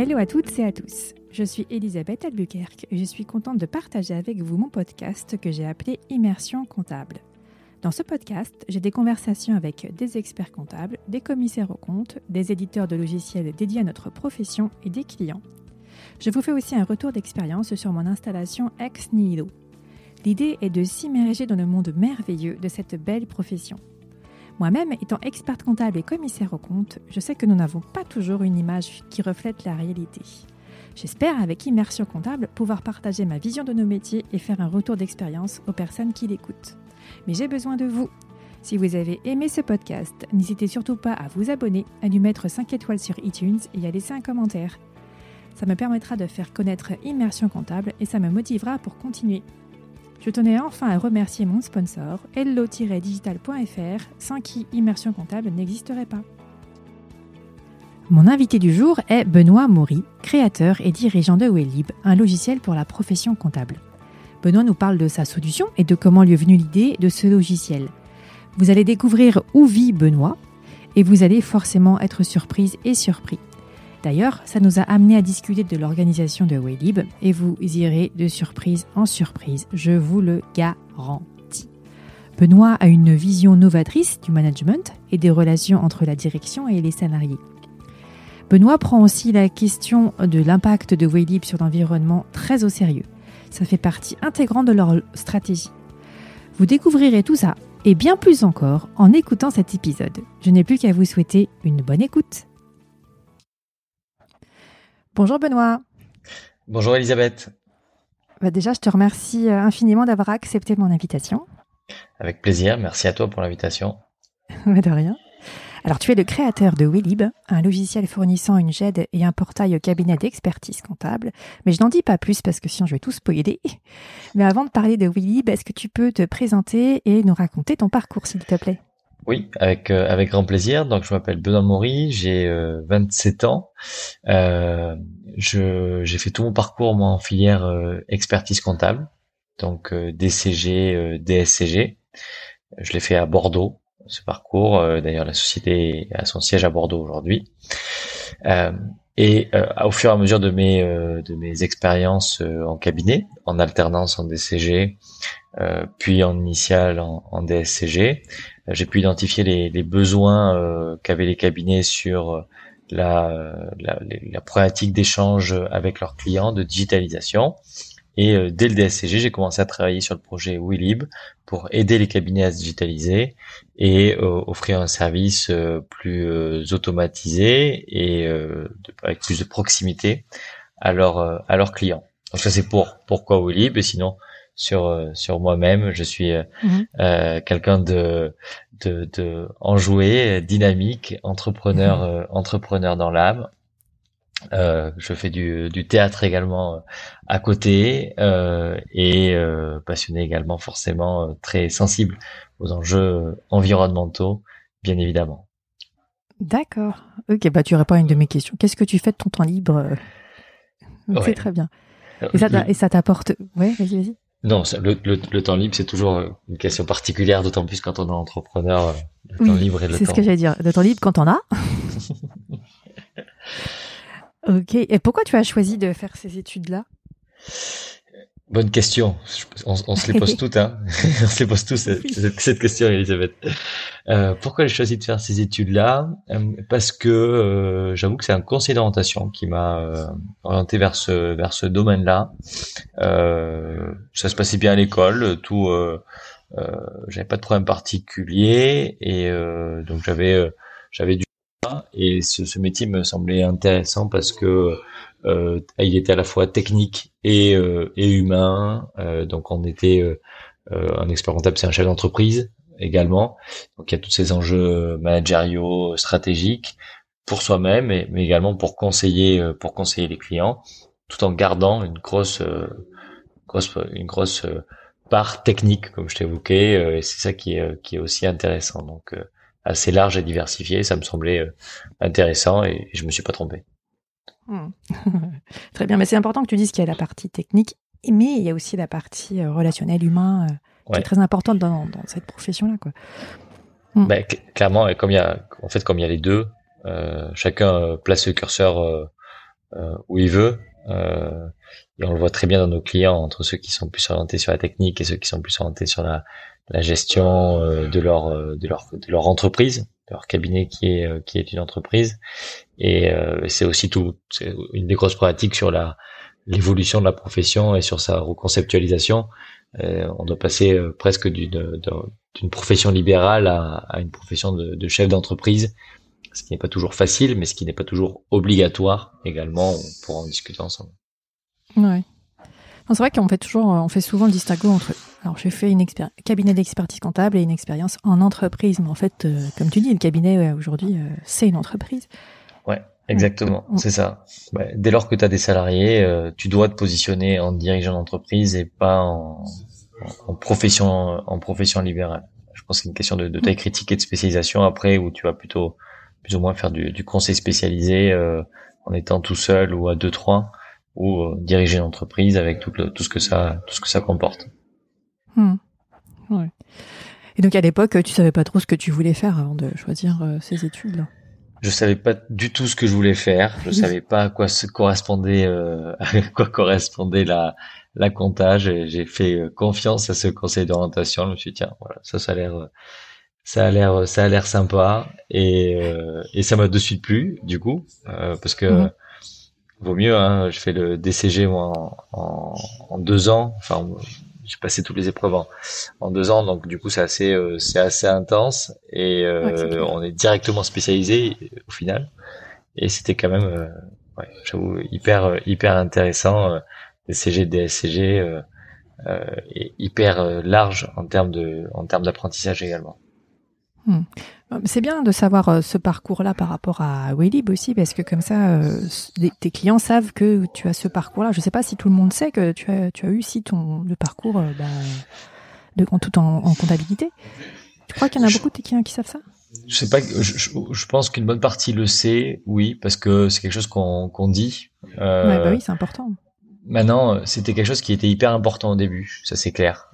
Hello à toutes et à tous. Je suis Elisabeth Albuquerque et je suis contente de partager avec vous mon podcast que j'ai appelé Immersion comptable. Dans ce podcast, j'ai des conversations avec des experts comptables, des commissaires aux comptes, des éditeurs de logiciels dédiés à notre profession et des clients. Je vous fais aussi un retour d'expérience sur mon installation ex nihilo. L'idée est de s'immerger dans le monde merveilleux de cette belle profession. Moi-même, étant experte comptable et commissaire aux comptes, je sais que nous n'avons pas toujours une image qui reflète la réalité. J'espère, avec Immersion Comptable, pouvoir partager ma vision de nos métiers et faire un retour d'expérience aux personnes qui l'écoutent. Mais j'ai besoin de vous. Si vous avez aimé ce podcast, n'hésitez surtout pas à vous abonner, à lui mettre 5 étoiles sur iTunes et à laisser un commentaire. Ça me permettra de faire connaître Immersion Comptable et ça me motivera pour continuer. Je tenais enfin à remercier mon sponsor, hello-digital.fr, sans qui Immersion Comptable n'existerait pas. Mon invité du jour est Benoît Maury, créateur et dirigeant de Wellib, un logiciel pour la profession comptable. Benoît nous parle de sa solution et de comment lui est venue l'idée de ce logiciel. Vous allez découvrir où vit Benoît et vous allez forcément être surprise et surpris. D'ailleurs, ça nous a amené à discuter de l'organisation de Waylib et vous irez de surprise en surprise, je vous le garantis. Benoît a une vision novatrice du management et des relations entre la direction et les salariés. Benoît prend aussi la question de l'impact de Waylib sur l'environnement très au sérieux. Ça fait partie intégrante de leur stratégie. Vous découvrirez tout ça et bien plus encore en écoutant cet épisode. Je n'ai plus qu'à vous souhaiter une bonne écoute. Bonjour Benoît. Bonjour Elisabeth. Bah déjà, je te remercie euh, infiniment d'avoir accepté mon invitation. Avec plaisir, merci à toi pour l'invitation. de rien. Alors, tu es le créateur de Willib, un logiciel fournissant une GED et un portail au cabinet d'expertise comptable. Mais je n'en dis pas plus parce que sinon je vais tout spoiler. Mais avant de parler de Willib, est-ce que tu peux te présenter et nous raconter ton parcours, s'il te plaît? Oui, avec euh, avec grand plaisir. Donc je m'appelle Benoît Maury, j'ai 27 euh, ans. Euh, j'ai fait tout mon parcours moi en filière euh, expertise comptable, donc DCG, DSCG. Je l'ai fait à Bordeaux ce parcours. D'ailleurs la société a son siège à Bordeaux aujourd'hui. Et au fur et à mesure de mes de mes expériences en cabinet, en alternance en DCG, puis en initial en, DSCG, j'ai pu identifier les, les besoins euh, qu'avaient les cabinets sur euh, la, la, la problématique d'échange avec leurs clients, de digitalisation. Et euh, dès le DSCG, j'ai commencé à travailler sur le projet Willib pour aider les cabinets à se digitaliser et offrir un service plus automatisé et avec plus de proximité à leurs à leurs clients. Donc ça c'est pour pourquoi Willib et sinon sur euh, sur moi-même. Je suis euh, mhm. euh, quelqu'un de, de, de enjoué, dynamique, entrepreneur mhm. entrepreneur dans l'âme. Je fais du, du théâtre également à côté et passionné également forcément très sensible aux enjeux environnementaux, bien évidemment. D'accord. Ok, bah tu réponds à une de mes questions. Qu'est-ce que tu fais de ton temps libre C'est très bien. Et ça t'apporte. Ouais, vas-y, vas-y. Non, le, le, temps libre, c'est toujours euh, une question particulière, d'autant plus quand on est entrepreneur. Euh, le temps libre et le C'est ce que j'allais dire. Le temps libre quand on a. ok. Et pourquoi tu as choisi de faire ces études-là? Bonne question. On, se les pose toutes, hein. on se les pose tous cette, question, Elisabeth. Euh, pourquoi j'ai choisi de faire ces études-là? Euh, Parce que euh, j'avoue que c'est un conseil d'orientation qui m'a euh, orienté vers ce vers ce domaine-là. ça se passait bien à l'école, tout. j'avais pas de problème particulier et donc j'avais j'avais du et ce, ce métier me semblait intéressant parce que euh, il était à la fois technique et, euh, et humain. Euh, donc on était un expert comptable, c'est un chef d'entreprise également. Donc il y a tous ces enjeux managériaux, stratégiques pour soi-même, mais, mais, également pour conseiller, pour conseiller les clients, tout en gardant une grosse, grosse une grosse part technique, comme je t'évoquais. et c'est ça qui est, qui est aussi intéressant. Donc assez large et diversifié, ça me semblait intéressant et je me suis pas trompé. Hmm. Très bien, mais c'est important que tu dises qu'il y a la partie technique, mais il y a aussi la partie euh, relationnelle, humain, euh, qui est très importante dans, cette profession-là. Quoi. Ben, clairement, comme il y a, en fait, comme il y a les deux, euh, chacun place le curseur où il veut. et on le voit très bien dans nos clients entre ceux qui sont plus orientés sur la technique et ceux qui sont plus orientés sur la, la gestion de leur de leur de leur entreprise, de leur cabinet qui est qui est une entreprise. Et c'est aussi tout, c'est une des grosses pratiques sur la l'évolution de la profession et sur sa reconceptualisation. Euh, on doit passer euh, presque d'une profession libérale à, une profession de, chef d'entreprise, ce qui n'est pas toujours facile, mais ce qui n'est pas toujours obligatoire également. On pourra en discuter ensemble. Ouais. C'est vrai qu'on fait toujours, on fait souvent le distinguo entre. Alors, j'ai fait une cabinet d'expertise comptable et une expérience en entreprise. Mais en fait, euh, comme tu dis, le cabinet aujourd'hui, c'est une entreprise. Ouais. Exactement, c'est ça. dès lors que tu as des salariés, euh, tu dois te positionner en dirigeant d'entreprise et pas en, en, profession en profession libérale. Je pense que c'est une question de, de, taille critique et de spécialisation après où tu vas plutôt plus ou moins faire du, du conseil spécialisé euh, en étant tout seul ou à deux trois ou euh, diriger une entreprise avec tout, le, tout ce que ça tout ce que ça comporte. Mm. Ouais. Et donc à l'époque, tu savais pas trop ce que tu voulais faire avant de choisir ces études là. Je savais pas du tout ce que je voulais faire. Je savais pas à quoi se correspondait, euh, à quoi correspondait la la comptage. J'ai fait euh, confiance à ce conseil d'orientation. Je me suis dit, tiens, voilà, ça, ça a l'air, euh, ça a l'air, ça a l'air sympa. Et euh, et ça m'a de suite plu, du coup, parce que mhm. Vaut mieux. Hein, je fais le DCG moi en, en, en deux ans. Enfin, j'ai passé toutes les épreuves en, deux ans, donc du coup c'est assez euh, c'est assez intense et euh, on est directement spécialisé au final. Et c'était quand même, euh, ouais, j'avoue hyper hyper intéressant, des CG, des SCG et hyper large en termes de en termes d'apprentissage également. Hmm. C'est bien de savoir euh, ce parcours-là par rapport à Willib aussi, parce que comme ça, euh, tes clients savent que tu as ce parcours-là. Je ne sais pas si tout le monde sait que tu as, tu as eu si ton le parcours euh, bah, de, en tout en, comptabilité. Tu crois qu'il y en a beaucoup de clients qui savent ça? Je sais pas. Je, pense qu'une bonne partie le sait, oui, parce que c'est quelque chose qu'on dit. Euh, bah oui, c'est important. Maintenant, c'était quelque chose qui était hyper important au début, ça c'est clair.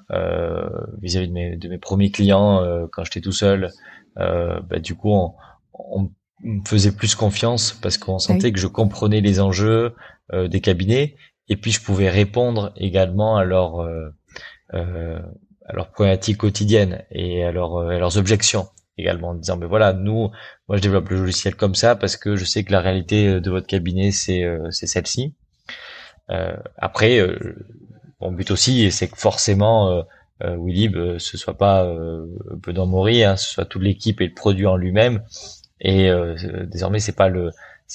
Vis-à-vis de, mes, de mes premiers clients, quand j'étais tout seul, euh, bah, du coup, on, on, me faisait plus confiance parce qu'on sentait que je comprenais les enjeux euh, des cabinets. Et puis je pouvais répondre également à leurs euh, euh à leurs problématiques quotidiennes et à, leurs, à leurs objections également en disant mais voilà nous moi je développe le logiciel comme ça parce que je sais que la réalité de votre cabinet c'est c'est celle-ci. Euh, après mon but aussi c'est que forcément euh, Willib euh, ce soit pas euh, Benoît Maury, hein, ce soit toute l'équipe et le produit en lui-même. Et euh, désormais, c'est pas le,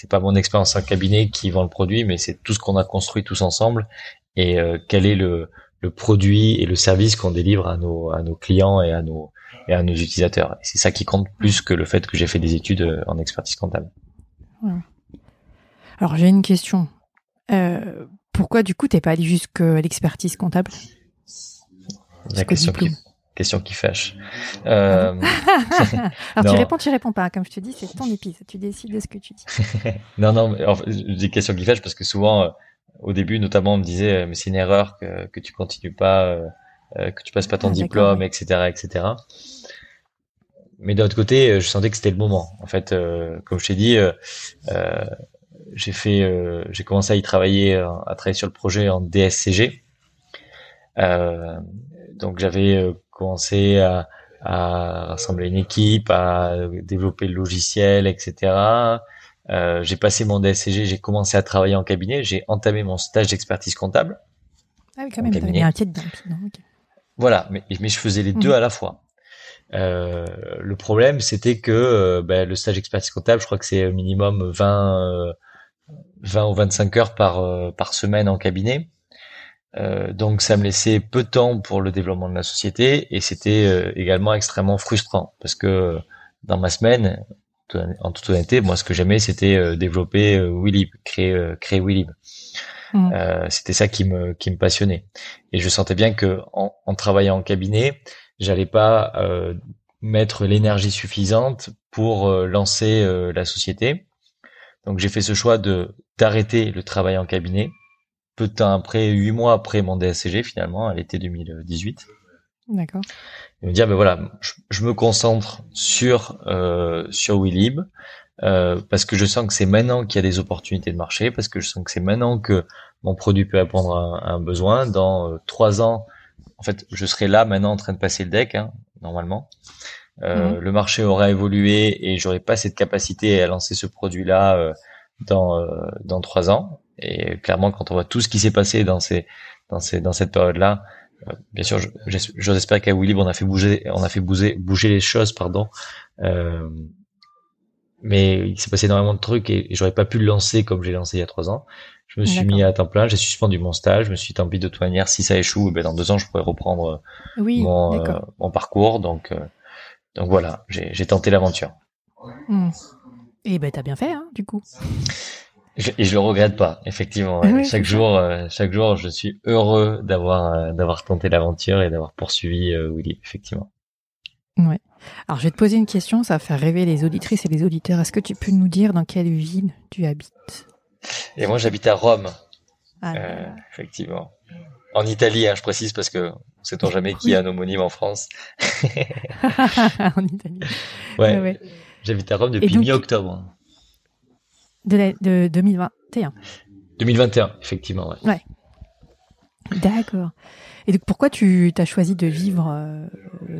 pas mon expérience en cabinet qui vend le produit, mais c'est tout ce qu'on a construit tous ensemble et quel est le, le produit et le service qu'on délivre à nos, à nos clients et à nos, et à nos utilisateurs. C'est ça qui compte plus que le fait que j'ai fait des études en expertise comptable. Alors j'ai une question. Euh, pourquoi du coup t'es pas allé jusqu'à l'expertise comptable? La question qui, question qui fâche. Euh... Alors tu réponds, tu réponds pas. Comme je te dis, c'est ton épisode. Tu décides de ce que tu dis. non, non. Mais, enfin, je dis question qui fâche parce que souvent, euh, au début, notamment, on me disait, euh, mais c'est une erreur que, que tu continues pas, euh, que tu passes pas ton ah, diplôme, etc., etc. Mais d'un autre côté, je sentais que c'était le moment. En fait, comme je t'ai dit, j'ai fait, j'ai commencé à y travailler, à travailler sur le projet en DSCG. Euh, donc j'avais euh, commencé à, à, rassembler une équipe, à développer le logiciel, etc. Euh, j'ai passé mon DSCG, j'ai commencé à travailler en cabinet, j'ai entamé mon stage d'expertise comptable. Ah oui, quand même, t'avais un pied dedans. Voilà, mais, mais je faisais les deux mmh. à la fois. Euh, le problème, c'était que euh, ben, le stage expertise comptable, je crois que c'est minimum 20, 20 ou 25 heures par, par semaine en cabinet. Euh, donc ça me laissait peu de temps pour le développement de la société et c'était euh, également extrêmement frustrant parce que dans ma semaine, en toute honnêteté, moi ce que j'aimais c'était euh, développer Willib, créer créer Willib. Mmh. c'était ça qui me qui me passionnait et je sentais bien que en, en travaillant en cabinet, j'allais pas mettre l'énergie suffisante pour lancer la société. Donc j'ai fait ce choix de d'arrêter le travail en cabinet peu de temps après, huit mois après mon DSCG finalement, à l'été 2018. D'accord. Et me dire, ben voilà, je, me concentre sur euh, sur Willib euh, parce que je sens que c'est maintenant qu'il y a des opportunités de marché, parce que je sens que c'est maintenant que mon produit peut répondre à, un besoin. Dans euh, trois ans, en fait, je serai là maintenant en train de passer le deck, hein, normalement. Euh, mhm. Le marché aura évolué et j'aurai pas cette capacité à lancer ce produit-là dans dans trois ans. Et clairement, quand on voit tout ce qui s'est passé dans ces dans ces dans cette période-là, bien sûr, j'espère qu'à Willy, on a fait bouger on a fait bouger bouger les choses, pardon. Euh, mais il s'est passé énormément de trucs et, j'aurais pas pu le lancer comme j'ai lancé il y a trois ans. Je me suis mis à temps plein, j'ai suspendu mon stage, je me suis dit tant pis de toute manière, si ça échoue, ben dans deux ans je pourrais reprendre oui, mon, euh, mon parcours. Donc, euh, donc voilà, j'ai tenté l'aventure. Hmm. Et ben t'as bien fait, hein, du coup. Et je le regrette pas, effectivement. chaque jour, euh, chaque jour, je suis heureux d'avoir d'avoir tenté l'aventure et d'avoir poursuivi Willy, effectivement. Ouais. Alors, je vais te poser une question, ça va faire rêver les auditrices et les auditeurs. Est-ce que tu peux nous dire dans quelle ville tu habites? Et moi, j'habite à Rome. Ah, euh, effectivement. En Italie, hein, je précise, parce que on sait-on jamais qui a un homonyme en France. en Italie. Ouais. J'habite à Rome depuis mi-octobre. De, de 2021. 2021, effectivement, ouais. Ouais. D'accord. Et donc pourquoi tu as choisi de vivre euh,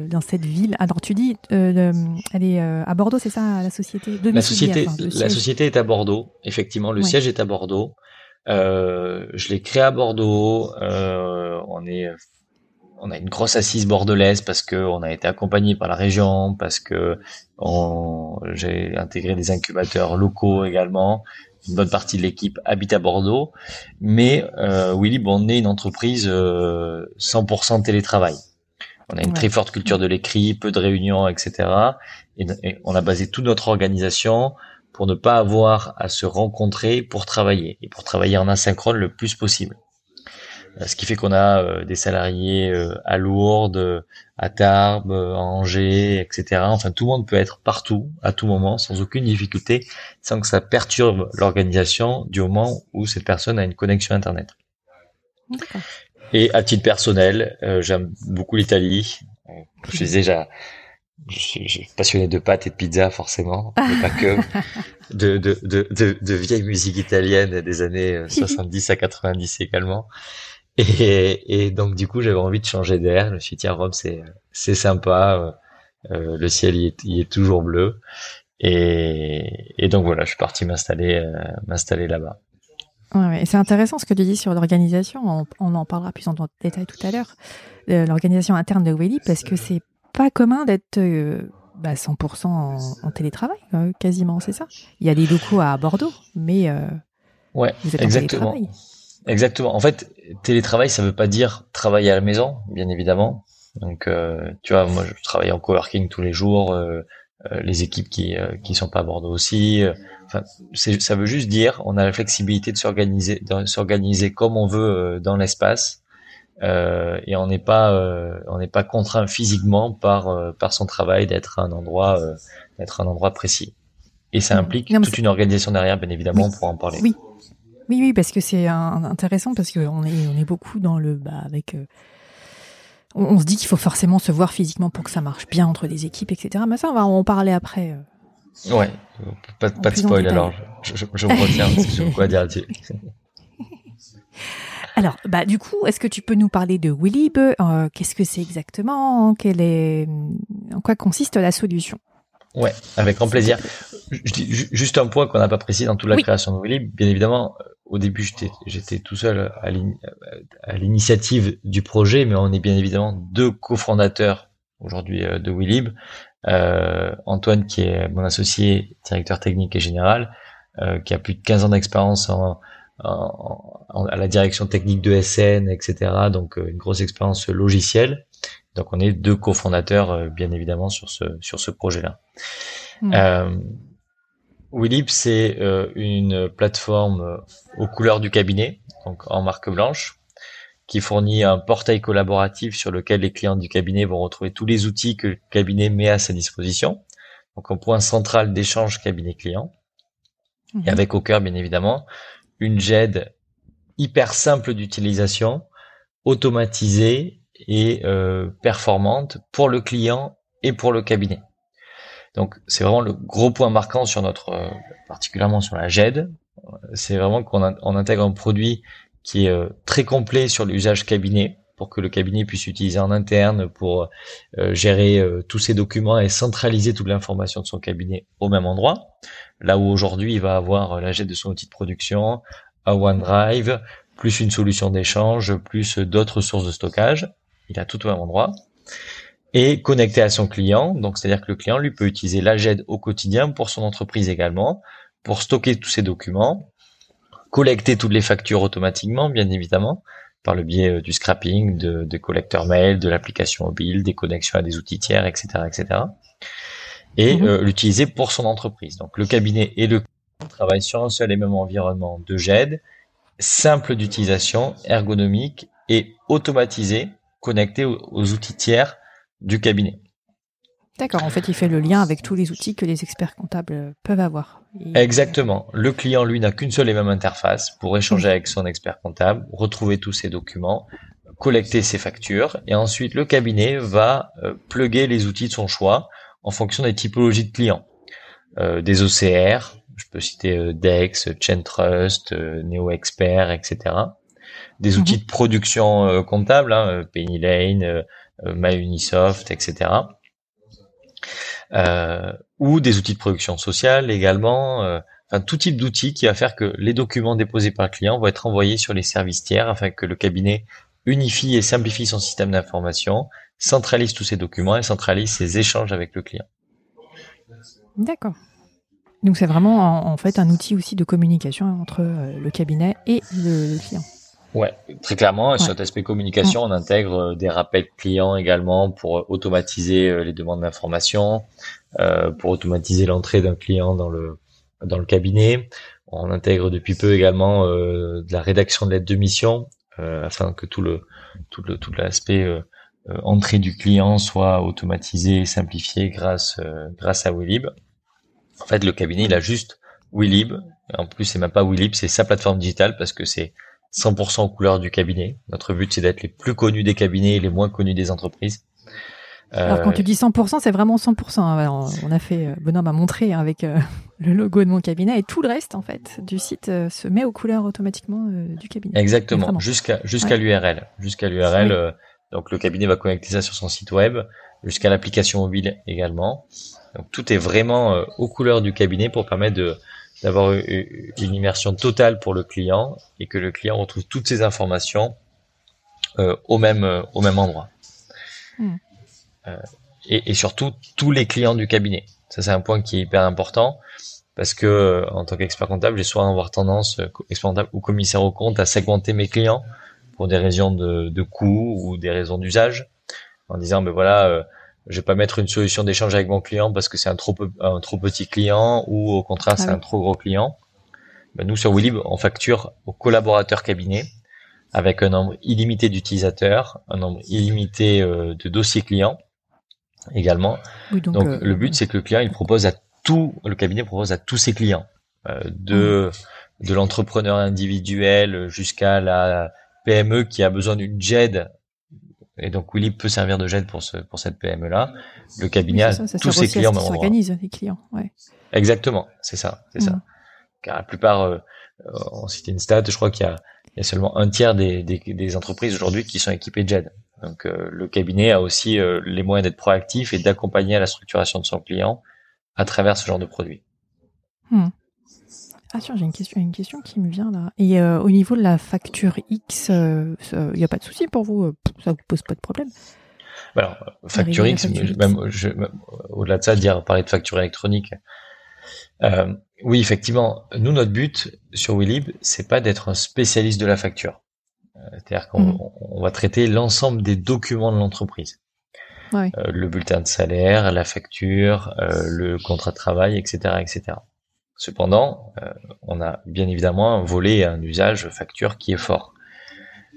dans cette ville? Alors tu dis, euh, elle est euh, à Bordeaux, c'est ça la société? La société, la société est à Bordeaux. Effectivement, le siège est à Bordeaux. je l'ai créé à Bordeaux. on est, on a une grosse assise bordelaise parce que on a été accompagné par la région, parce que j'ai intégré des incubateurs locaux également une bonne partie de l'équipe habite à Bordeaux, mais euh, Willy, on est une entreprise 100% euh, télétravail. On a une très forte culture de l'écrit, peu de réunions, etc. Et, on a basé toute notre organisation pour ne pas avoir à se rencontrer pour travailler et pour travailler en asynchrone le plus possible. Euh, ce qui fait qu'on a euh, des salariés euh, à Lourdes, à Tarbes, à Angers, etc. Enfin, tout le monde peut être partout, à tout moment, sans aucune difficulté, sans que ça perturbe l'organisation du moment où cette personne a une connexion Internet. Et à titre personnel, j'aime beaucoup l'Italie. Je suis déjà, je suis, passionné de pâtes et de pizza forcément, mais pas que. De, de, de, de, de vieille musique italienne des années 70 à 90 également. Et, et donc du coup, j'avais envie de changer d'air. Je me suis dit, tiens, Rome, c'est c'est sympa. Euh, le ciel il est, il est toujours bleu. Et, et donc voilà, je suis parti m'installer euh, m'installer là-bas. Ouais, c'est intéressant ce que tu dis sur l'organisation. On, on, en parlera plus en détail tout à l'heure. Euh, l'organisation interne de Willy, parce que c'est pas commun d'être euh, bah, 100% en, en télétravail, quasiment, c'est ça? Il y a des locaux à Bordeaux, mais ouais, vous êtes exactement. En télétravail. Exactement. En fait, télétravail, ça veut pas dire travailler à la maison, bien évidemment. Donc, euh, tu vois, moi, je travaille en coworking tous les jours. Euh, euh, les équipes qui qui sont pas à Bordeaux aussi. Enfin, ça veut juste dire, on a la flexibilité de s'organiser, de s'organiser comme on veut dans l'espace, et on n'est pas on n'est pas contraint physiquement par par son travail d'être à un endroit d'être un endroit précis. Et ça implique toute une organisation derrière, bien évidemment, pour en parler. Oui, oui, oui, parce que c'est intéressant parce qu'on est, on est beaucoup dans le, bah, avec, euh, on, se dit qu'il faut forcément se voir physiquement pour que ça marche bien entre les équipes, etc. Mais ça, on va en parler après. Euh, ouais, pas, pas de spoil alors. Je, je, je me retiens j'ai quoi dire là-dessus. Alors, bah, du coup, est-ce que tu peux nous parler de Willib euh, Qu'est-ce que c'est exactement Quelle est, en quoi consiste la solution? Ouais, avec grand plaisir. Juste un point qu'on n'a pas précisé dans toute la création de Willib. Bien évidemment, au début, j'étais, j'étais tout seul à l'initiative du projet, mais on est bien évidemment deux cofondateurs aujourd'hui euh, de Willib. Euh, Antoine, qui est mon associé, directeur technique et général, euh, qui a plus de 15 ans d'expérience en, en, à la direction technique de SN, etc. Donc une grosse expérience logicielle. Donc on est deux cofondateurs, bien évidemment, sur ce sur ce projet-là. Mmh. Willip, c'est euh, une plateforme euh, aux couleurs du cabinet, donc en marque blanche, qui fournit un portail collaboratif sur lequel les clients du cabinet vont retrouver tous les outils que le cabinet met à sa disposition. Donc un point central d'échange cabinet-client. Et mhm. avec au cœur, bien évidemment, une GED hyper simple d'utilisation, automatisée et performante pour le client et pour le cabinet. Donc c'est vraiment le gros point marquant sur notre, particulièrement sur la GED, c'est vraiment qu'on intègre un produit qui est très complet sur l'usage cabinet pour que le cabinet puisse utiliser en interne pour euh, gérer euh, tous ses documents et centraliser toute l'information de son cabinet au même endroit. Là où aujourd'hui il va avoir euh, la de son outil de production, un OneDrive, plus une solution d'échange, plus d'autres sources de stockage. Il a tout au même endroit. Et connecté à son client, donc c'est-à-dire que le client lui peut utiliser la au quotidien pour son entreprise également, pour stocker tous ses documents, collecter toutes les factures automatiquement, bien évidemment, par le biais euh, du scrapping, de, de collecteurs mail, de l'application mobile, des connexions à des outils tiers, etc., etc. Et mhm. euh, l'utiliser pour son entreprise. Donc le cabinet et le travaillent sur un seul et même environnement de GED, simple d'utilisation, ergonomique et automatisé, connecté aux outils tiers du cabinet. D'accord, en fait, il fait le lien avec tous les outils que les experts comptables peuvent avoir. Exactement. Le client, lui, n'a qu'une seule et même interface pour échanger avec son expert comptable, retrouver tous ses documents, collecter ses factures, et ensuite le cabinet va euh, plugger les outils de son choix en fonction des typologies de clients. Euh, des OCR, je peux citer euh, Dex, ChainTrust, NeoExpert, etc. Des mhm. outils de production comptable, hein, Penny Lane, MyUnisoft, etc euh, ou des outils de production sociale également, euh, enfin tout type d'outils qui va faire que les documents déposés par le client vont être envoyés sur les services tiers afin que le cabinet unifie et simplifie son système d'information, centralise tous ses documents et centralise ses échanges avec le client. D'accord. Donc c'est vraiment en, fait un outil aussi de communication entre euh, le cabinet et le client. Ouais, très clairement. Sur cet aspect communication, on intègre euh, des rappels clients également pour euh, automatiser euh, les demandes d'information, euh, pour automatiser l'entrée d'un client dans le dans le cabinet. On intègre depuis peu également euh, de la rédaction de lettres de mission euh, afin que tout le tout le tout l'aspect entrée du client soit automatisé et simplifié grâce grâce à Willib. En fait, le cabinet il a juste Willib. En plus, c'est même pas Willib, c'est sa plateforme digitale parce que c'est 100% aux couleurs du cabinet. Notre but, c'est d'être les plus connus des cabinets et les moins connus des entreprises. Alors quand tu dis 100%, c'est vraiment 100%. Hein. on a fait, euh, Benoît m'a montré hein, avec euh, le logo de mon cabinet et tout le reste en fait du site euh, se met aux couleurs automatiquement du cabinet. Exactement, jusqu'à jusqu'à l'URL, jusqu'à l'URL. donc le cabinet va connecter ça sur son site web, jusqu'à l'application mobile également. Donc tout est vraiment aux couleurs du cabinet pour permettre de d'avoir une immersion totale pour le client et que le client retrouve toutes ces informations euh, au même euh, au même endroit. Hmm. Euh, et, et, surtout tous les clients du cabinet. Ça c'est un point qui est hyper important parce que en tant qu'expert comptable, j'ai soit avoir tendance expert comptable ou commissaire au compte à segmenter mes clients pour des raisons de, de coût ou des raisons d'usage en disant ben voilà je vais pas mettre une solution d'échange avec mon client parce que c'est un trop un trop petit client ou au contraire ah c'est un trop gros client. Ben nous sur Willib, on facture aux collaborateurs cabinet avec un nombre illimité d'utilisateurs, un nombre illimité euh, de dossiers clients également. donc, euh, le but c'est que le client il propose à tout le cabinet propose à tous ses clients euh, de mmh. de l'entrepreneur individuel jusqu'à la PME qui a besoin d'une JED et donc Willy peut servir de jet pour ce pour cette PME là. Le cabinet a tous ses clients même s'organise les clients. Ouais. Exactement, c'est ça, c'est ça. Mm. Car la plupart, euh, on citait une stat, je crois qu'il y a, il y a seulement un tiers des, des, des entreprises aujourd'hui qui sont équipées de JED. Donc euh, le cabinet a aussi euh, les moyens d'être proactif et d'accompagner à la structuration de son client à travers ce genre de produit. Mm. Ah tiens, j'ai une question, une question qui me vient là. Et euh, au niveau de la facture X, il euh, n'y a pas de souci pour vous euh, Ça vous pose pas de problème? Alors, facture X, même, au-delà de ça, dire parler de facture électronique. oui, effectivement, nous notre but sur Willib, c'est pas d'être un spécialiste de la facture. C'est-à-dire qu'on mm. va traiter l'ensemble des documents de l'entreprise. Ouais. le bulletin de salaire, la facture, le contrat de travail, etc., etc. Cependant, euh, on a bien évidemment un volet un usage facture qui est fort.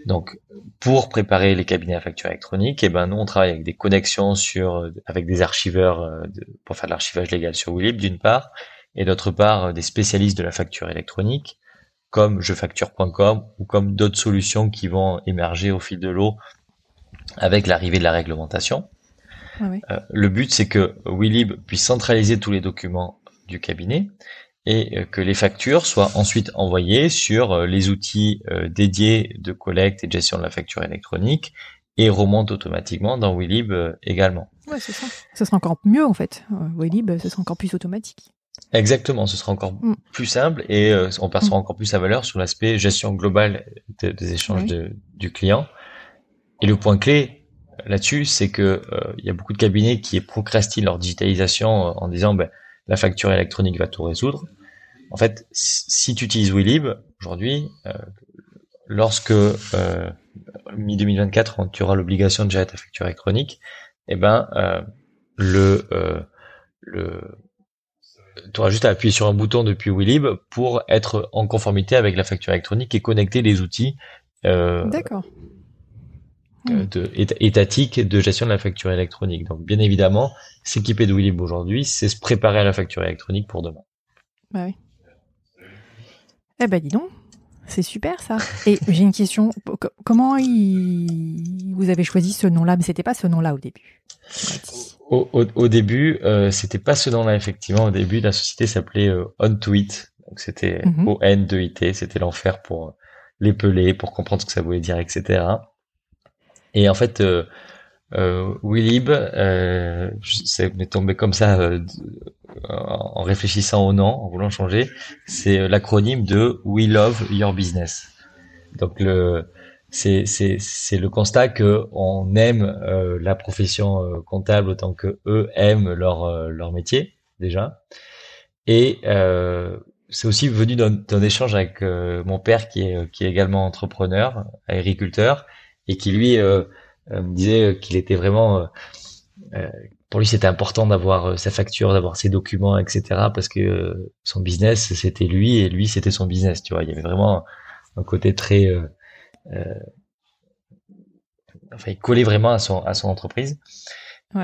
Donc, pour préparer les cabinets à facture électronique, eh ben nous on travaille avec des connexions sur, avec des archiveurs euh, pour faire de l'archivage légal sur Willib d'une part, et d'autre part euh, des spécialistes de la facture électronique comme jefacture.com ou comme d'autres solutions qui vont émerger au fil de l'eau avec l'arrivée de la réglementation. Euh, le but, c'est que Willib puisse centraliser tous les documents du cabinet et euh, que les factures soient ensuite envoyées sur euh, les outils dédiés de collecte et de gestion de la facture électronique et remontent automatiquement dans Willib également. Ouais, c'est ça. Ce sera encore mieux en fait. Willib, ce sera encore plus automatique. Exactement, ce sera encore mm. plus simple et on percevra mm. encore plus sa valeur sur l'aspect gestion globale des échanges du client. Et le point clé, là-dessus, c'est que euh, il y a beaucoup de cabinets qui procrastinent leur digitalisation euh, en disant ben, la facture électronique va tout résoudre. En fait, si tu utilises Willib aujourd'hui, euh, lorsque mi 2024 tu auras l'obligation de gérer ta facture électronique, eh ben le le tu auras juste à appuyer sur un bouton depuis Willib pour être en conformité avec la facture électronique et connecter les outils. D'accord euh, de, étatique de gestion de la facture électronique. Donc, bien évidemment, s'équiper de aujourd'hui, c'est se préparer à la facture électronique pour demain. Bah oui. Eh ben, dis donc, c'est super ça. Et j'ai une question. Comment vous avez choisi ce nom-là? Mais c'était pas ce nom-là au début. Au, au, début, euh, c'était pas ce nom-là effectivement. Au début, la société s'appelait euh, On to It. Donc c'était mhm. O N 2 I T. C'était l'enfer pour euh, l'épeler, pour comprendre ce que ça voulait dire, etc. Et en fait, euh, euh, Willib, euh, c'est tombé comme ça euh, en réfléchissant au nom, en voulant changer. C'est l'acronyme de We Love Your Business. Donc le c'est c'est c'est le constat que on aime euh, la profession euh, comptable autant que eux aiment leur leur métier déjà. Et c'est aussi venu d'un échange avec mon père qui est qui est également entrepreneur, agriculteur et qui lui euh, euh, me disait qu'il était vraiment euh, pour lui c'était important d'avoir sa facture, d'avoir ses documents, etc. Parce que son business c'était lui et lui c'était son business. Tu vois, il y avait vraiment un côté très enfin il collait vraiment à son à son entreprise.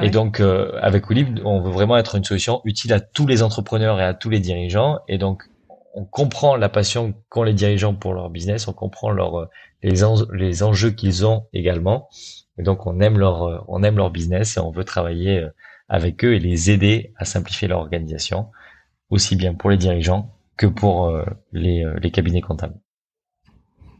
et donc avec Olib, on veut vraiment être une solution utile à tous les entrepreneurs et à tous les dirigeants. Et donc on comprend la passion qu'ont les dirigeants pour leur business, on comprend leur, les, les enjeux qu'ils ont également. Et donc on aime leur, on aime leur business et on veut travailler euh, avec eux et les aider à simplifier leur organisation, aussi bien pour les dirigeants que pour euh, les, euh, les cabinets comptables.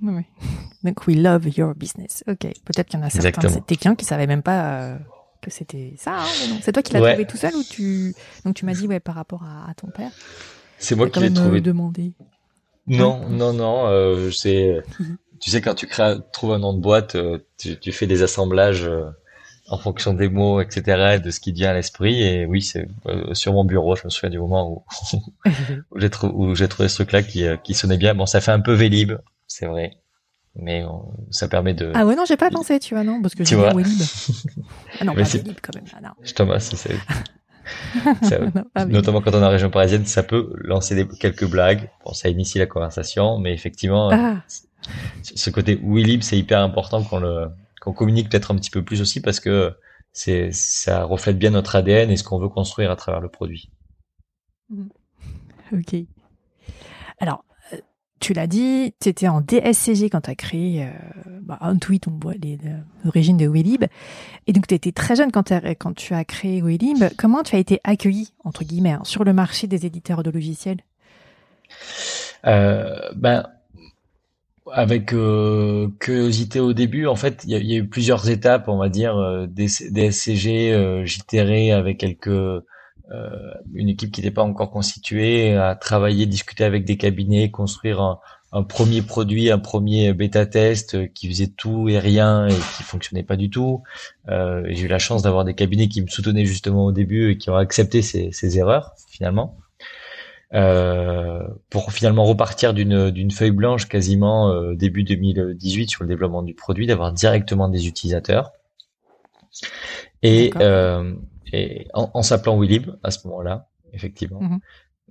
Oui. Donc we love your business. Ok. Peut-être qu'il y en a certains c'était quelqu'un qui savaient même pas que c'était ça. Hein, c'est toi qui l'as trouvé tout seul ou tu donc tu m'as dit ouais par rapport à ton père? C'est moi qui l'ai trouvé. demandé. Non, non, non. Euh, c'est. tu sais, quand tu crées, trouves un nom de boîte, euh, tu, tu, fais des assemblages euh, en fonction des mots, etc., et de ce qui vient à l'esprit. Et oui, c'est euh, sur mon bureau. Je me souviens du moment où, où j'ai trouvé ce truc-là qui, qui sonnait bien. Bon, ça fait un peu Vélib, c'est vrai. Mais ça permet de. Ah ouais, non, j'ai pas pensé, tu vois, non, parce que j'ai Vélib. ah non, pas Vélib quand même. Ah, non. Thomas, c'est notamment quand on est en région parisienne, ça peut lancer des, quelques blagues. Bon, ça initie la conversation, mais effectivement, ah. Ce côté Willib, c'est hyper important qu'on le qu'on communique peut-être un petit peu plus aussi parce que c'est ça reflète bien notre ADN et ce qu'on veut construire à travers le produit. Ok. Alors, tu l'as dit, tu étais en DSCG quand tu as créé euh, bah, on tweet, on voit l'origine de Willib. Et donc, tu étais très jeune quand, quand tu as créé Willib. Comment tu as été accueilli, entre guillemets, hein, sur le marché des éditeurs de logiciels? Euh, ben, Avec euh, curiosité au début, en fait, il y, a eu plusieurs étapes, on va dire, euh, DSCG, euh, j'itérais avec quelques euh, une équipe qui n'était pas encore constituée, à travailler, discuter avec des cabinets, construire un, premier produit, un premier bêta test qui faisait tout et rien et qui fonctionnait pas du tout. Euh, j'ai eu la chance d'avoir des cabinets qui me soutenaient justement au début et qui ont accepté ces, ces erreurs finalement. Euh, pour finalement repartir d'une feuille blanche quasiment euh, début 2018 sur le développement du produit, d'avoir directement des utilisateurs. Et euh, et en, en s'appelant Willib à ce moment-là, effectivement. Mhm.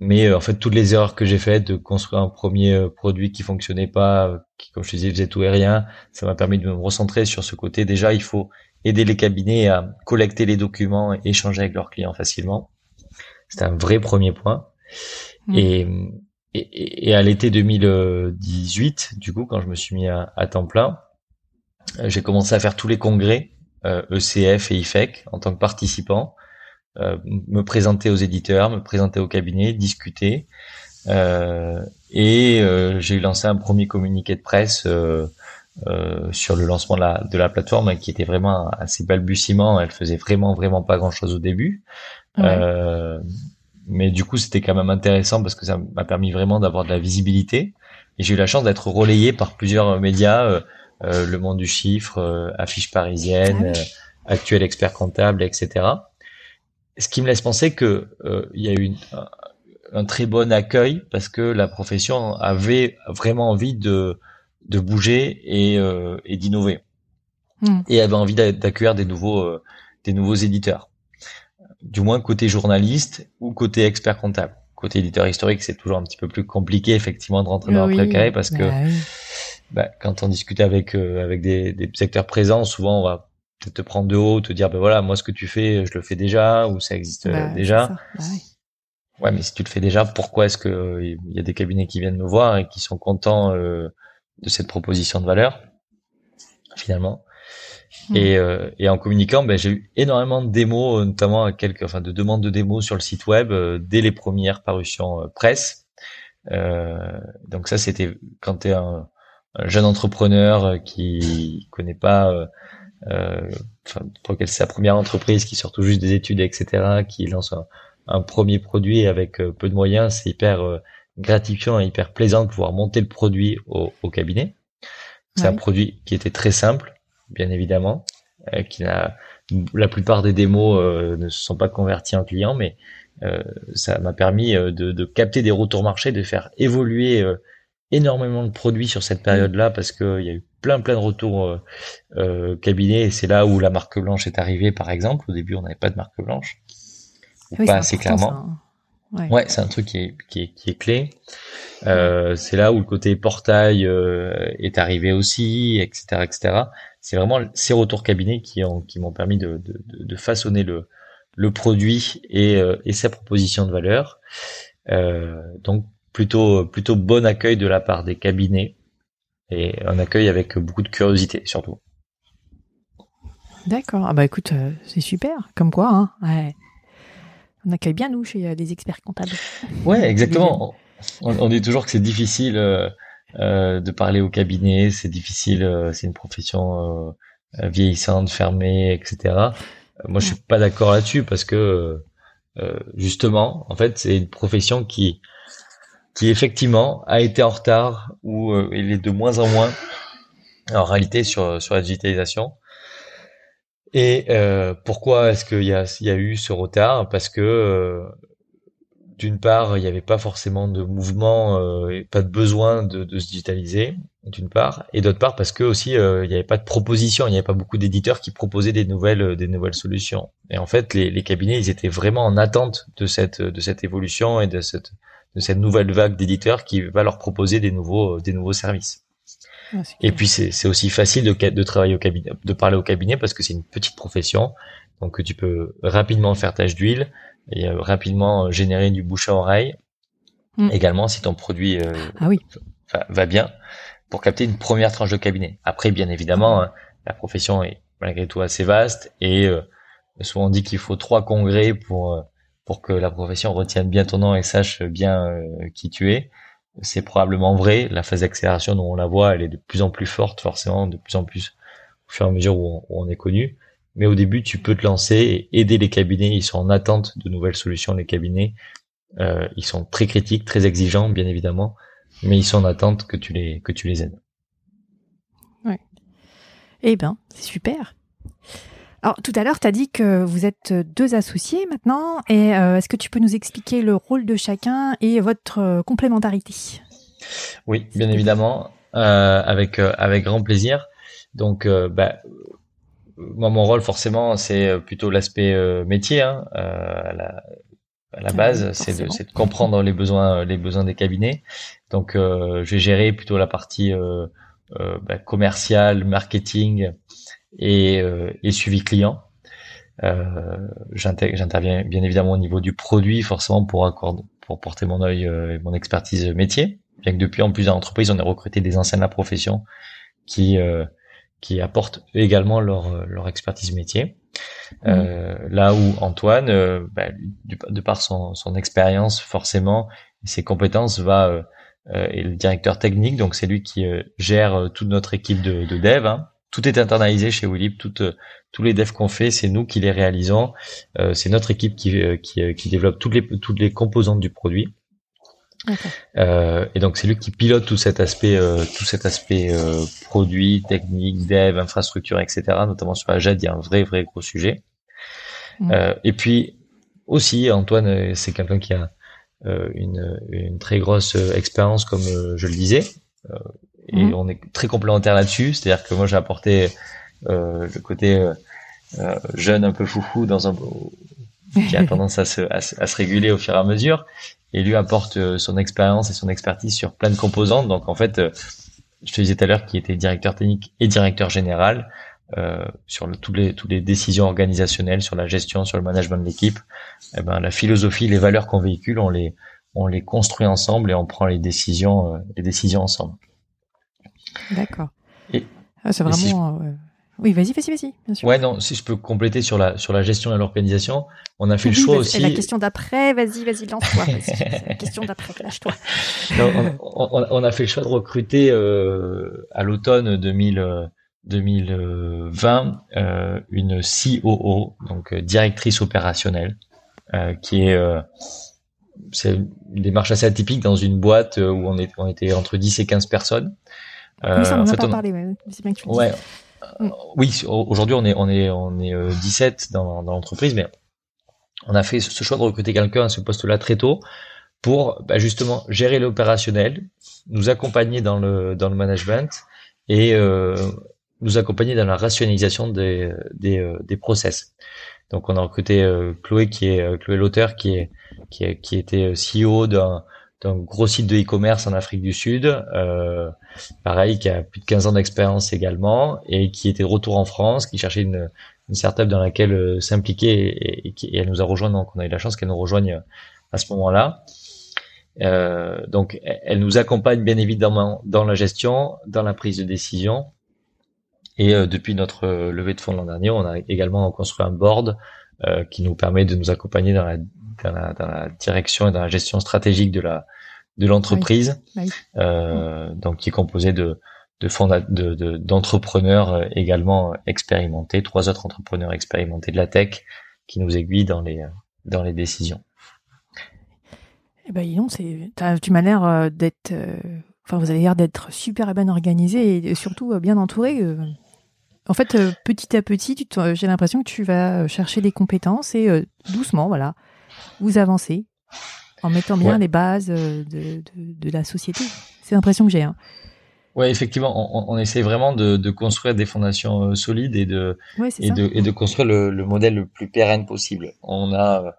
Mais euh, en fait, toutes les erreurs que j'ai faites de construire un premier euh, produit qui fonctionnait pas, qui, comme je te disais, faisait tout et rien, ça m'a permis de me recentrer sur ce côté. Déjà, il faut aider les cabinets à collecter les documents et échanger avec leurs clients facilement. C'était un vrai premier point. Mhm. Et, et, et, à l'été 2018, du coup, quand je me suis mis à, à temps plein, j'ai commencé à faire tous les congrès ECF e et IFEC en tant que participant, me présenter aux éditeurs, me présenter au cabinet, discuter. et j'ai lancé un premier communiqué de presse euh, sur le lancement de la, de la plateforme qui était vraiment assez balbutiement. Elle faisait vraiment vraiment pas grand chose au début. Euh, mais du coup, c'était quand même intéressant parce que ça m'a permis vraiment d'avoir de la visibilité. Et j'ai eu la chance d'être relayé par plusieurs médias, euh, euh Le Monde du Chiffre, euh, Affiche Parisienne, ah Actuel Expert Comptable, etc. Ce qui me laisse penser que il y a eu un, un, très bon accueil parce que la profession avait vraiment envie de de bouger et, euh, et d'innover. Hmm. Et avait envie d'accueillir des nouveaux euh, des nouveaux éditeurs. Du moins côté journaliste ou côté expert comptable. Côté éditeur historique, c'est toujours un petit peu plus compliqué effectivement de rentrer dans le précaré parce que bah, bah, quand on discute avec euh, avec des, des secteurs présents, souvent on va peut-être te prendre de haut, te dire ben voilà moi ce que tu fais, je le fais déjà ou ça existe bah, déjà. Bah ouais, mais si tu le fais déjà, pourquoi est-ce que il y a des cabinets qui viennent me voir et qui sont contents euh, de cette proposition de valeur finalement? Hmm. Et, euh, et, en communiquant, ben, j'ai eu énormément de démos, notamment quelques, enfin, de demandes de démos sur le site web euh, dès les premières parutions euh, presse. donc ça, c'était quand tu es un, jeune entrepreneur qui connaît pas, enfin, c'est sa première entreprise, qui sort tout juste des études, etc., qui lance un, premier produit avec peu de moyens, c'est hyper gratifiant et hyper plaisant de pouvoir monter le produit au, au cabinet. C'est un produit qui était très simple, bien évidemment, euh, qui n'a la plupart des démos euh, ne se sont pas convertis en clients, mais euh, ça m'a permis euh, de, de, capter des retours marché, de faire évoluer énormément de produits sur cette période-là parce qu'il y a eu plein plein de retours euh, cabinet et c'est là où la marque blanche est arrivée par exemple. Au début, on n'avait pas de marque blanche, pas assez clairement. Hein. Ouais, c'est un truc qui est, qui est, qui est clé. Euh, c'est là où le côté portail euh, est arrivé aussi, etc., etc. C'est vraiment ces retours cabinets qui ont qui m'ont permis de, de, de, façonner le le produit et, euh, et sa proposition de valeur. Euh, donc plutôt plutôt bon accueil de la part des cabinets et un accueil avec beaucoup de curiosité surtout. D'accord. Ah bah écoute, euh, c'est super. Comme quoi, hein. Ouais on accueille bien nous chez des experts comptables. Ouais, exactement. on, dit toujours que c'est difficile euh, de parler au cabinet, c'est difficile, euh, c'est une profession vieillissante, fermée, etc. Moi, je suis pas d'accord là-dessus parce que justement, en fait, c'est une profession qui qui effectivement a été en retard ou il est de moins en moins en réalité sur sur la digitalisation. Et euh, pourquoi est-ce qu'il y a, il y a eu ce retard? Parce que euh, d'une part, il n'y avait pas forcément de mouvement euh, et pas de besoin de, de se digitaliser, d'une part, et d'autre part parce que aussi euh, il n'y avait pas de proposition, il n'y avait pas beaucoup d'éditeurs qui proposaient des nouvelles, euh, des nouvelles solutions. Et en fait, les, les, cabinets, ils étaient vraiment en attente de cette, de cette évolution et de cette, de cette nouvelle vague d'éditeurs qui va leur proposer des nouveaux, des nouveaux services. Et puis c'est aussi facile de, de travailler au cabinet, de parler au cabinet parce que c'est une petite profession, donc tu peux rapidement faire tâche d'huile et euh, rapidement euh, générer du bouche à oreille. Mm. Également si ton produit euh, ah oui. va bien pour capter une première tranche de cabinet. Après, bien évidemment, hein, la profession est malgré tout assez vaste et souvent on dit qu'il faut trois congrès pour pour que la profession retienne bien ton nom et sache bien qui tu es c'est probablement vrai. La phase d'accélération dont on la voit, elle est de plus en plus forte, forcément, de plus en plus au fur et à mesure où on, est connu. Mais au début, tu peux te lancer et aider les cabinets. Ils sont en attente de nouvelles solutions, les cabinets. Euh, ils sont très critiques, très exigeants, bien évidemment, mais ils sont en attente que tu les que tu les aides. Ouais. Eh ben, c'est super. Alors tout à l'heure, tu as dit que vous êtes deux associés maintenant, et euh, est-ce que tu peux nous expliquer le rôle de chacun et votre euh, complémentarité? Oui, bien évidemment, euh, avec avec grand plaisir. Donc, bah, moi, mon rôle forcément, c'est plutôt l'aspect métier hein, à la, à la ah base, c'est de, de, comprendre les besoins les besoins des cabinets. Donc, je vais gérer plutôt la partie bah, commerciale, marketing et, euh, et suivi client. Euh, J'interviens bien évidemment au niveau du produit, forcément pour accorder, pour porter mon œil euh, et mon expertise métier. Bien que depuis en plusieurs entreprises, on a recruté des anciens de la profession qui euh, qui apportent également leur, leur expertise métier. Euh, là où Antoine, euh, bah, de par son, son expérience forcément, ses compétences, va euh, est le directeur technique, donc c'est lui qui gère toute notre équipe de, de dev. Hein. Tout est internalisé chez Willip, toutes, tous les devs qu'on fait, c'est nous qui les réalisons. c'est notre équipe qui, qui, qui, développe toutes les, toutes les composantes du produit. Euh, et donc c'est lui qui pilote tout cet aspect, euh, tout cet aspect euh, produit, technique, dev, infrastructure, etc. Notamment sur la il y a un vrai, vrai gros sujet. Mm. Euh, et puis aussi, Antoine, euh, c'est quelqu'un qui a une, une, très grosse expérience, comme je le disais. et mm. on est très complémentaires là-dessus. C'est-à-dire que moi, j'ai apporté le côté jeune, un peu foufou, dans un qui a tendance à se, à, à se réguler au fur et à mesure et lui apporte euh, son expérience et son expertise sur plein de composantes. Donc en fait, euh, je te disais tout à l'heure qu'il était directeur technique et directeur général euh, sur le, toutes les toutes les décisions organisationnelles, sur la gestion, sur le management de l'équipe. Eh ben la philosophie, les valeurs qu'on véhicule, on les on les construit ensemble et on prend les décisions euh, les décisions ensemble. D'accord. Ah, c'est vraiment oui, vas-y, vas-y, vas-y, bien sûr. Ouais, non, si je peux compléter sur la, sur la gestion et l'organisation, on a fait le choix aussi. la question d'après, vas-y, vas-y, lance-toi. la question d'après, lâche-toi. on, on, a fait le choix de recruter euh, à l'automne 2000, 2020 euh, une COO, donc euh, directrice opérationnelle, euh, qui est euh, c'est une démarche assez atypique dans une boîte où on, est, on était entre 10 et 15 personnes. oui, ça, on en a pas parlé, c'est bien que tu ouais, oui, aujourd'hui on est on est on est 17 euh, dans, dans l'entreprise, mais on a fait ce choix de recruter quelqu'un à ce poste-là très tôt pour bah, justement gérer l'opérationnel, nous accompagner dans le dans le management et euh, nous accompagner dans la rationalisation des des, euh, des process. Donc on a recruté euh, Chloé qui est Chloé l'auteur qui est qui, est, qui était CEO d'un d'un gros site de e-commerce en Afrique du Sud, euh, pareil, qui a plus de 15 ans d'expérience également, et qui était de retour en France, qui cherchait une, une startup dans laquelle euh, s'impliquer, et, et, elle nous a rejoint, donc on a eu la chance qu'elle nous rejoigne à ce moment-là. Euh, donc, elle nous accompagne bien évidemment dans la gestion, dans la prise de décision, et euh, depuis notre euh, levée de fonds l'an dernier, on a également construit un board euh, qui nous permet de nous accompagner dans la dans la, dans la, direction et dans la gestion stratégique de la de l'entreprise, euh, donc qui est composé de de d'entrepreneurs de, également expérimentés, trois autres entrepreneurs expérimentés de la tech qui nous aiguillent dans les dans les décisions. Eh ben, non, c'est tu m'as l'air euh, d'être, euh, enfin vous avez l'air d'être super bien organisé et surtout euh, bien entouré. En fait, petit à petit, j'ai l'impression que tu vas chercher des compétences et doucement, voilà, vous avancez en mettant bien les bases euh, de, de, de la société. C'est l'impression que j'ai. Hein. Ouais, effectivement, on, on, essaie vraiment de, de, construire des fondations euh, solides et de et, de et de construire le, le, modèle le plus pérenne possible. On a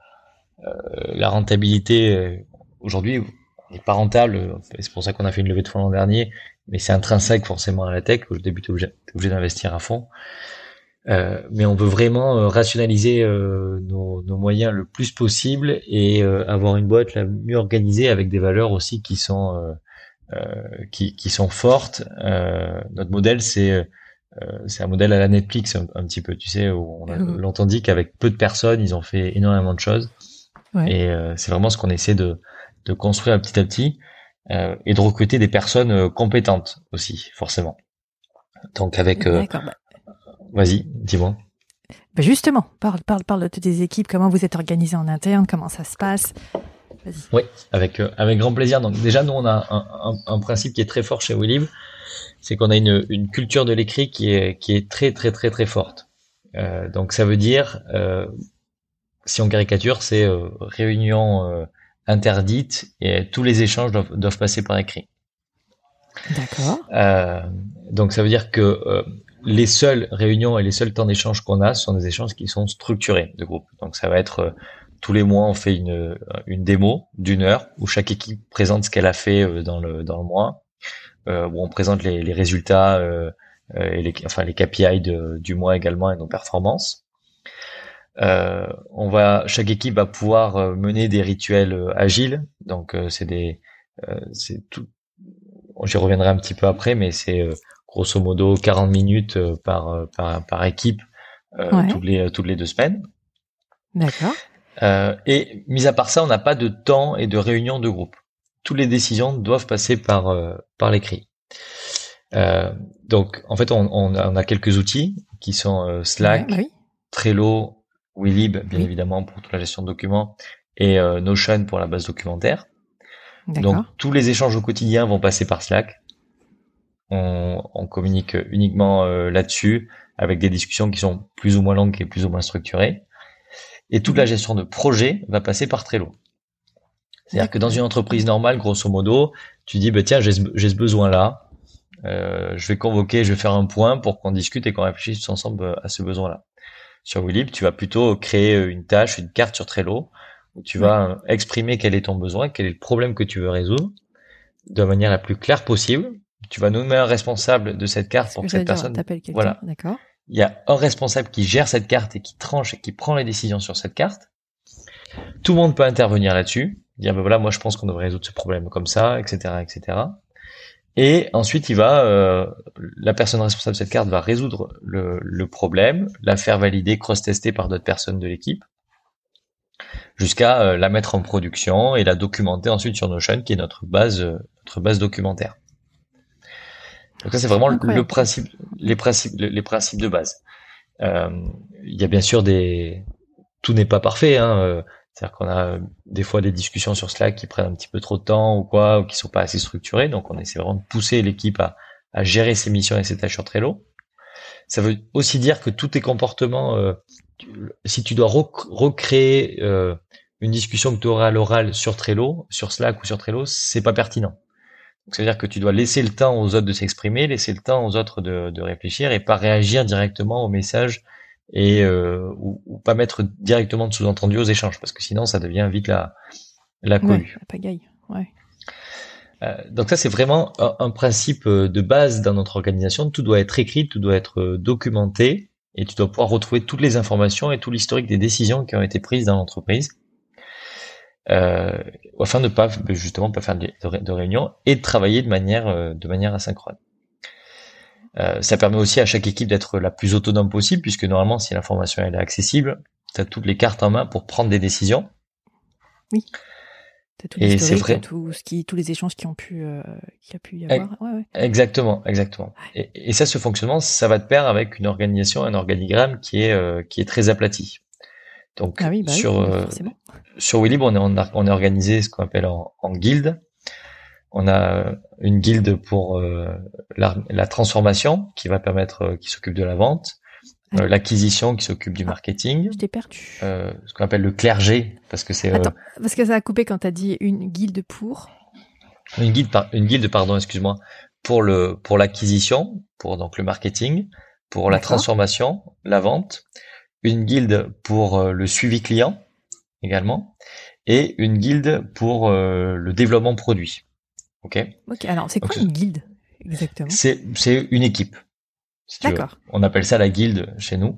euh, la rentabilité aujourd'hui, on n'est pas rentable. C'est pour ça qu'on a fait une levée de fonds l'an dernier, mais c'est intrinsèque forcément à la tech. Au début, tu obligé, obligé d'investir à fond. Euh, mais on veut vraiment euh, rationaliser euh, nos, nos, moyens le plus possible et avoir une boîte la mieux organisée avec des valeurs aussi qui sont qui, qui, sont fortes. notre modèle, c'est c'est un modèle à la Netflix un, petit peu, tu sais, où on a mmh. longtemps dit qu'avec peu de personnes, ils ont fait énormément de choses. Ouais. Et c'est vraiment ce qu'on essaie de, de construire petit à petit et de recruter des personnes compétentes aussi, forcément. Donc avec bah, Vas-y, dis-moi. Ben justement, parle, parle, parle de tes équipes, comment vous êtes organisé en interne, comment ça se passe. Oui, avec, euh, avec grand plaisir. Donc déjà, nous, on a un, un, un principe qui est très fort chez WeLive, c'est qu'on a une, une culture de l'écrit qui est, qui est très, très, très, très forte. Euh, donc ça veut dire, euh, si on caricature, c'est réunion interdite et tous les échanges doivent, doivent passer par écrit. D'accord. donc ça veut dire que les seules réunions et les seuls temps d'échange qu'on a sont des échanges qui sont structurés de groupe. Donc ça va être euh, tous les mois on fait une, une démo d'une heure où chaque équipe présente ce qu'elle a fait euh, dans le dans le mois, euh, où on présente les, les résultats euh, et les enfin les KPI de, du mois également et nos performances. Euh, on va chaque équipe va pouvoir mener des rituels agiles. Donc c'est des c'est tout. J'y reviendrai un petit peu après, mais c'est grosso modo 40 minutes par, par, par équipe toutes, les, toutes les deux semaines. D'accord. et mis à part ça, on n'a pas de temps et de réunion de groupe. Toutes les décisions doivent passer par, par l'écrit. donc, en fait, on, on, a, quelques outils qui sont Slack, Trello, Willib, bien évidemment, pour toute la gestion de documents, et Notion pour la base documentaire. Donc tous les échanges au quotidien vont passer par Slack. On, on communique uniquement euh, là-dessus avec des discussions qui sont plus ou moins longues et plus ou moins structurées. Et toute la gestion de projet va passer par Trello. C'est-à-dire que dans une entreprise normale, grosso modo, tu dis, bah, tiens, j'ai ce, besoin-là. Euh, je vais convoquer, je vais faire un point pour qu'on discute et qu'on réfléchisse ensemble euh, à ce besoin-là. Sur Willib, tu vas plutôt créer une tâche, une carte sur Trello tu vas exprimer quel est ton besoin, quel est le problème que tu veux résoudre de manière la plus claire possible. Tu vas nommer un responsable de cette carte pour que, cette personne. Voilà. D'accord. Il y a un responsable qui gère cette carte et qui tranche et qui prend les décisions sur cette carte. Tout le monde peut intervenir là-dessus, dire ben voilà, moi je pense qu'on devrait résoudre ce problème comme ça, etc., etc. Et ensuite, il va, euh, la personne responsable de cette carte va résoudre le, le problème, la faire valider, cross-tester par d'autres personnes de l'équipe jusqu'à euh, la mettre en production et la documenter ensuite sur Notion, qui est notre base, euh, notre base documentaire. Donc ça c'est vraiment le principe, les principes, les principes de base. Euh, il y a bien sûr des, tout n'est pas parfait. Hein. C'est-à-dire qu'on a des fois des discussions sur Slack qui prennent un petit peu trop de temps ou quoi, ou qui sont pas assez structurées. Donc on essaie vraiment de pousser l'équipe à, à gérer ses missions et ses tâches sur Trello. Ça veut aussi dire que tous tes comportements, euh, si tu dois recréer euh, une discussion que tu auras à l'oral sur Trello, sur Slack ou sur Trello, c'est pas pertinent. C'est-à-dire que tu dois laisser le temps aux autres de s'exprimer, laisser le temps aux autres de, de, réfléchir et pas réagir directement au message et euh, ou, pas mettre directement de sous-entendu aux échanges parce que sinon ça devient vite la la cohue. Ouais, pagaille. Ouais. Euh, donc ça, c'est vraiment un, principe euh, de base dans notre organisation. Tout doit être écrit, tout doit être euh, documenté, et tu dois pouvoir retrouver toutes les informations et tout l'historique des décisions qui ont été prises dans l'entreprise, euh, afin de pas justement pas faire de, de, réunions et de travailler de manière de manière asynchrone. Euh, ça permet aussi à chaque équipe d'être la plus autonome possible, puisque normalement, si l'information elle est accessible, tu as toutes les cartes en main pour prendre des décisions. Oui et c'est vrai. Tout ce qui, tous les échanges qui ont pu, euh, qui a pu y avoir. Ouais, ouais. Exactement, exactement. Et, et, ça, ce fonctionnement, ça va de pair avec une organisation, un organigramme qui est, euh, qui est très aplati. Donc ah oui, bah sur euh, sur Willib, on est on est organisé ce qu'on appelle en, en guilde. On a une guilde pour la, la, transformation qui va permettre, qui s'occupe de la vente. Euh, l'acquisition qui s'occupe du marketing. Je t'ai perdu. Euh, ce qu'on appelle le clergé, parce que c'est. Euh, Attends, parce que ça a coupé quand t'as dit une guilde pour. Une guilde, par... une guilde, pardon, excuse-moi, pour le pour l'acquisition, pour donc le marketing, pour la transformation, la vente, une guilde pour le suivi client également, et une guilde pour le développement produit. Ok? Ok. Alors, c'est quoi une guilde exactement? C'est c'est une équipe. D'accord. On appelle ça la guilde chez nous.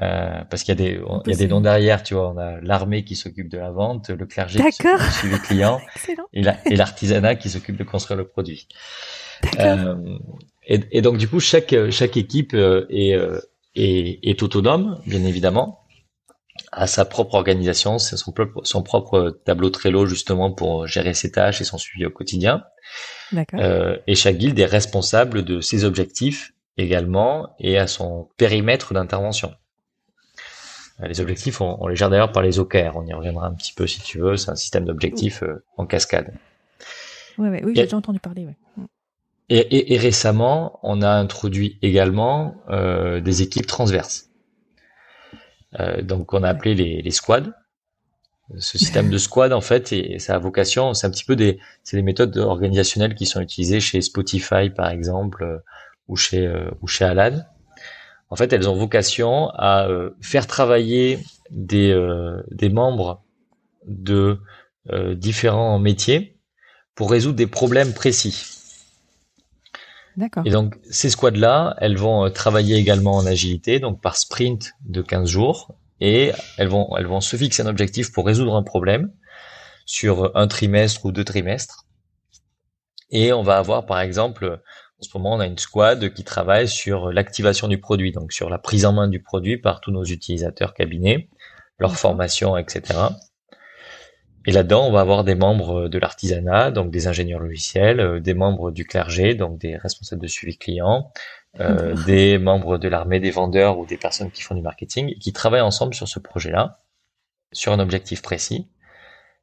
Euh, parce qu'il y a des il y a des noms derrière, tu vois, on a l'armée qui s'occupe de la vente, le clergé qui s'occupe du client et l'artisanat qui s'occupe de construire le produit. Euh, et, et, donc du coup chaque chaque équipe euh, est, euh, est, est autonome, bien évidemment, a sa propre organisation, c'est son propre son propre tableau Trello justement pour gérer ses tâches et son suivi au quotidien. Euh, et chaque guilde est responsable de ses objectifs également et à son périmètre d'intervention. Euh, les objectifs, on, les gère d'ailleurs par les OKR. On y reviendra un petit peu si tu veux. C'est un système d'objectifs euh, en cascade. Ouais, oui, j'ai déjà entendu parler. Et, récemment, on a introduit également euh, des équipes transverses. donc, on a appelé les, squads. Ce système de squad, en fait, et ça a vocation, c'est un petit peu des, c'est des méthodes organisationnelles qui sont utilisées chez Spotify, par exemple, ou chez euh, ou chez Alan. En fait, elles ont vocation à euh, faire travailler des euh, des membres de différents métiers pour résoudre des problèmes précis. Et donc ces squads là, elles vont travailler également en agilité, donc par sprint de 15 jours, et elles vont elles vont se fixer un objectif pour résoudre un problème sur un trimestre ou deux trimestres. Et on va avoir par exemple En ce moment, on a une squad qui travaille sur l'activation du produit, donc sur la prise en main du produit par tous nos utilisateurs cabinets, leur formation, etc. Et là-dedans, on va avoir des membres de l'artisanat, donc des ingénieurs logiciels, euh, des membres du clergé, donc des responsables de suivi client, euh, des membres de l'armée des vendeurs ou des personnes qui font du marketing, et qui travaillent ensemble sur ce projet-là, sur un objectif précis,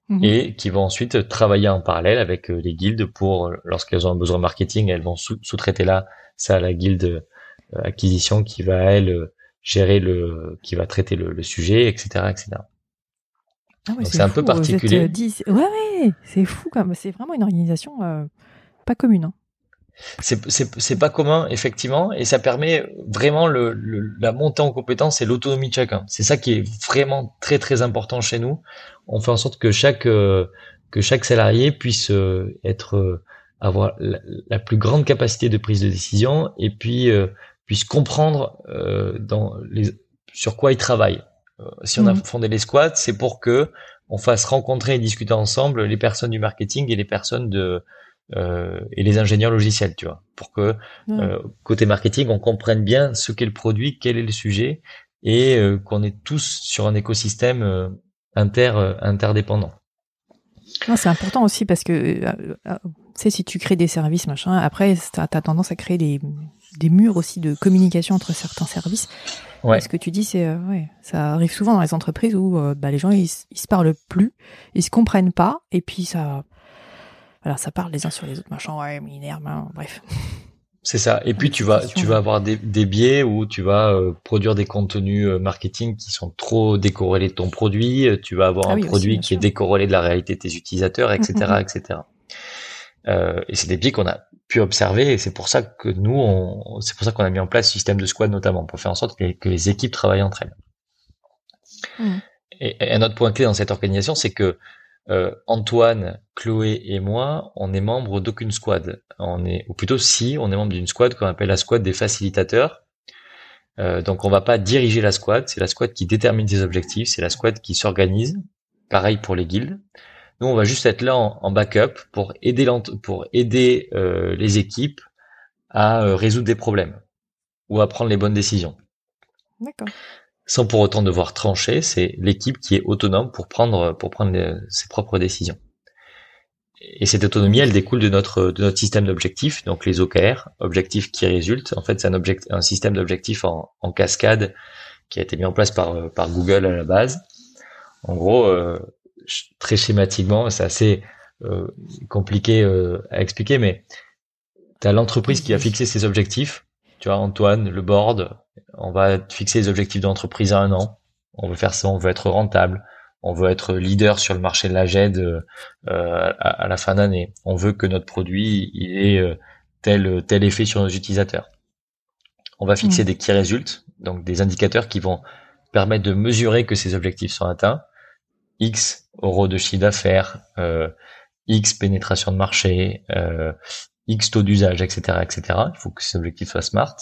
mhm. et qui vont ensuite travailler en parallèle avec euh, les guildes pour, lorsqu'elles ont un besoin marketing, elles vont sous-traiter là ça à la guilde acquisition qui va elle gérer le, qui va traiter le, le sujet, etc., etc. Ah c'est un peu particulier. Ouais, ouais, c'est fou quand C'est vraiment une organisation euh, pas commune. Hein. C'est pas commun, effectivement, et ça permet vraiment le, la montée en compétence et l'autonomie de chacun. C'est ça qui est vraiment très très important chez nous. On fait en sorte que chaque euh, que chaque salarié puisse euh, être avoir la, plus grande capacité de prise de décision et puis puisse comprendre dans les, sur quoi il travaille. Euh, si on a mhm. fondé les squats, c'est pour que on fasse rencontrer et discuter ensemble les personnes du marketing et les personnes de euh, et les ingénieurs logiciels, tu vois, pour que euh, côté marketing, on comprenne bien ce qu'est le produit, quel est le sujet, et qu'on est tous sur un écosystème inter interdépendant. C'est important aussi parce que tu sais si tu crées des services machin, après tu as tendance à créer des des murs aussi de communication entre certains services. Ouais. ce que tu dis, c'est euh, ouais, ça arrive souvent dans les entreprises où euh, bah, les gens ils, ils, se parlent plus, ils se comprennent pas, et puis ça, voilà, ça parle les uns sur les autres, machin, ouais, hein, bref. C'est ça. Et puis tu vas, tu vas avoir des, des biais où tu vas euh, produire des contenus marketing qui sont trop décorrélés de ton produit. Tu vas avoir ah un produit qui est décorrélé de la réalité de tes utilisateurs, etc., mm, mm, mm. etc. Euh, et c'est des biais qu'on a pu observer et c'est pour ça que nous, on, c'est pour ça qu'on a mis en place ce système de squad notamment pour faire en sorte que, les équipes travaillent entre elles. Mmh. Et, un autre point clé dans cette organisation, c'est que euh, Antoine, Chloé et moi, on est membres d'aucune squad. On est, ou plutôt si, on est membre d'une squad qu'on appelle la squad des facilitateurs. Euh, donc on va pas diriger la squad, c'est la squad qui détermine ses objectifs, c'est la squad qui s'organise. Pareil pour les guildes. Nous, on va juste être là en, backup pour aider, pour aider euh, les équipes à euh, résoudre des problèmes ou à prendre les bonnes décisions. D'accord. Sans pour autant devoir trancher, c'est l'équipe qui est autonome pour prendre pour prendre ses propres décisions. Et cette autonomie, elle découle de notre de notre système d'objectifs, donc les OKR, objectifs qui résultent. En fait, c'est un object, un système d'objectifs en, en, cascade qui a été mis en place par par Google à la base. En gros, euh, très schématiquement, c'est assez euh, compliqué euh, à expliquer, mais tu as l'entreprise qui a fixé ses objectifs. Tu vois, Antoine, le board, on va fixer les objectifs d'entreprise à un an. On veut faire ça, on veut être rentable. On veut être leader sur le marché de la GED euh, à, la fin d'année. On veut que notre produit il ait tel tel effet sur nos utilisateurs. On va fixer mmh. des key results, donc des indicateurs qui vont permettre de mesurer que ces objectifs sont atteints. X euros de chiffre d'affaires, euh, X pénétration de marché, euh, X taux d'usage, etc., etc. Il faut que ces objectifs soient smart.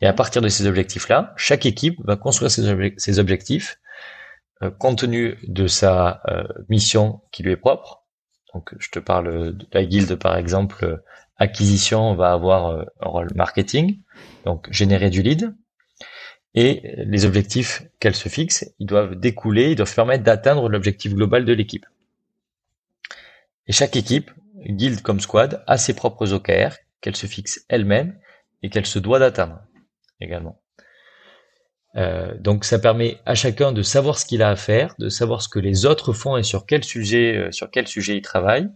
Et à partir de ces objectifs-là, chaque équipe va construire ses, objectifs euh, compte tenu de sa mission qui lui est propre. Donc, je te parle de la guilde, par exemple, acquisition va avoir un rôle marketing, donc générer du lead. Et les objectifs qu'elle se fixe, ils doivent découler, ils doivent permettre d'atteindre l'objectif global de l'équipe. Et chaque équipe, guild comme squad, a ses propres OKR qu'elle se fixe elle-même et qu'elle se doit d'atteindre également. Euh, donc ça permet à chacun de savoir ce qu'il a à faire, de savoir ce que les autres font et sur quel sujet, euh, sur quel sujet ils travaillent,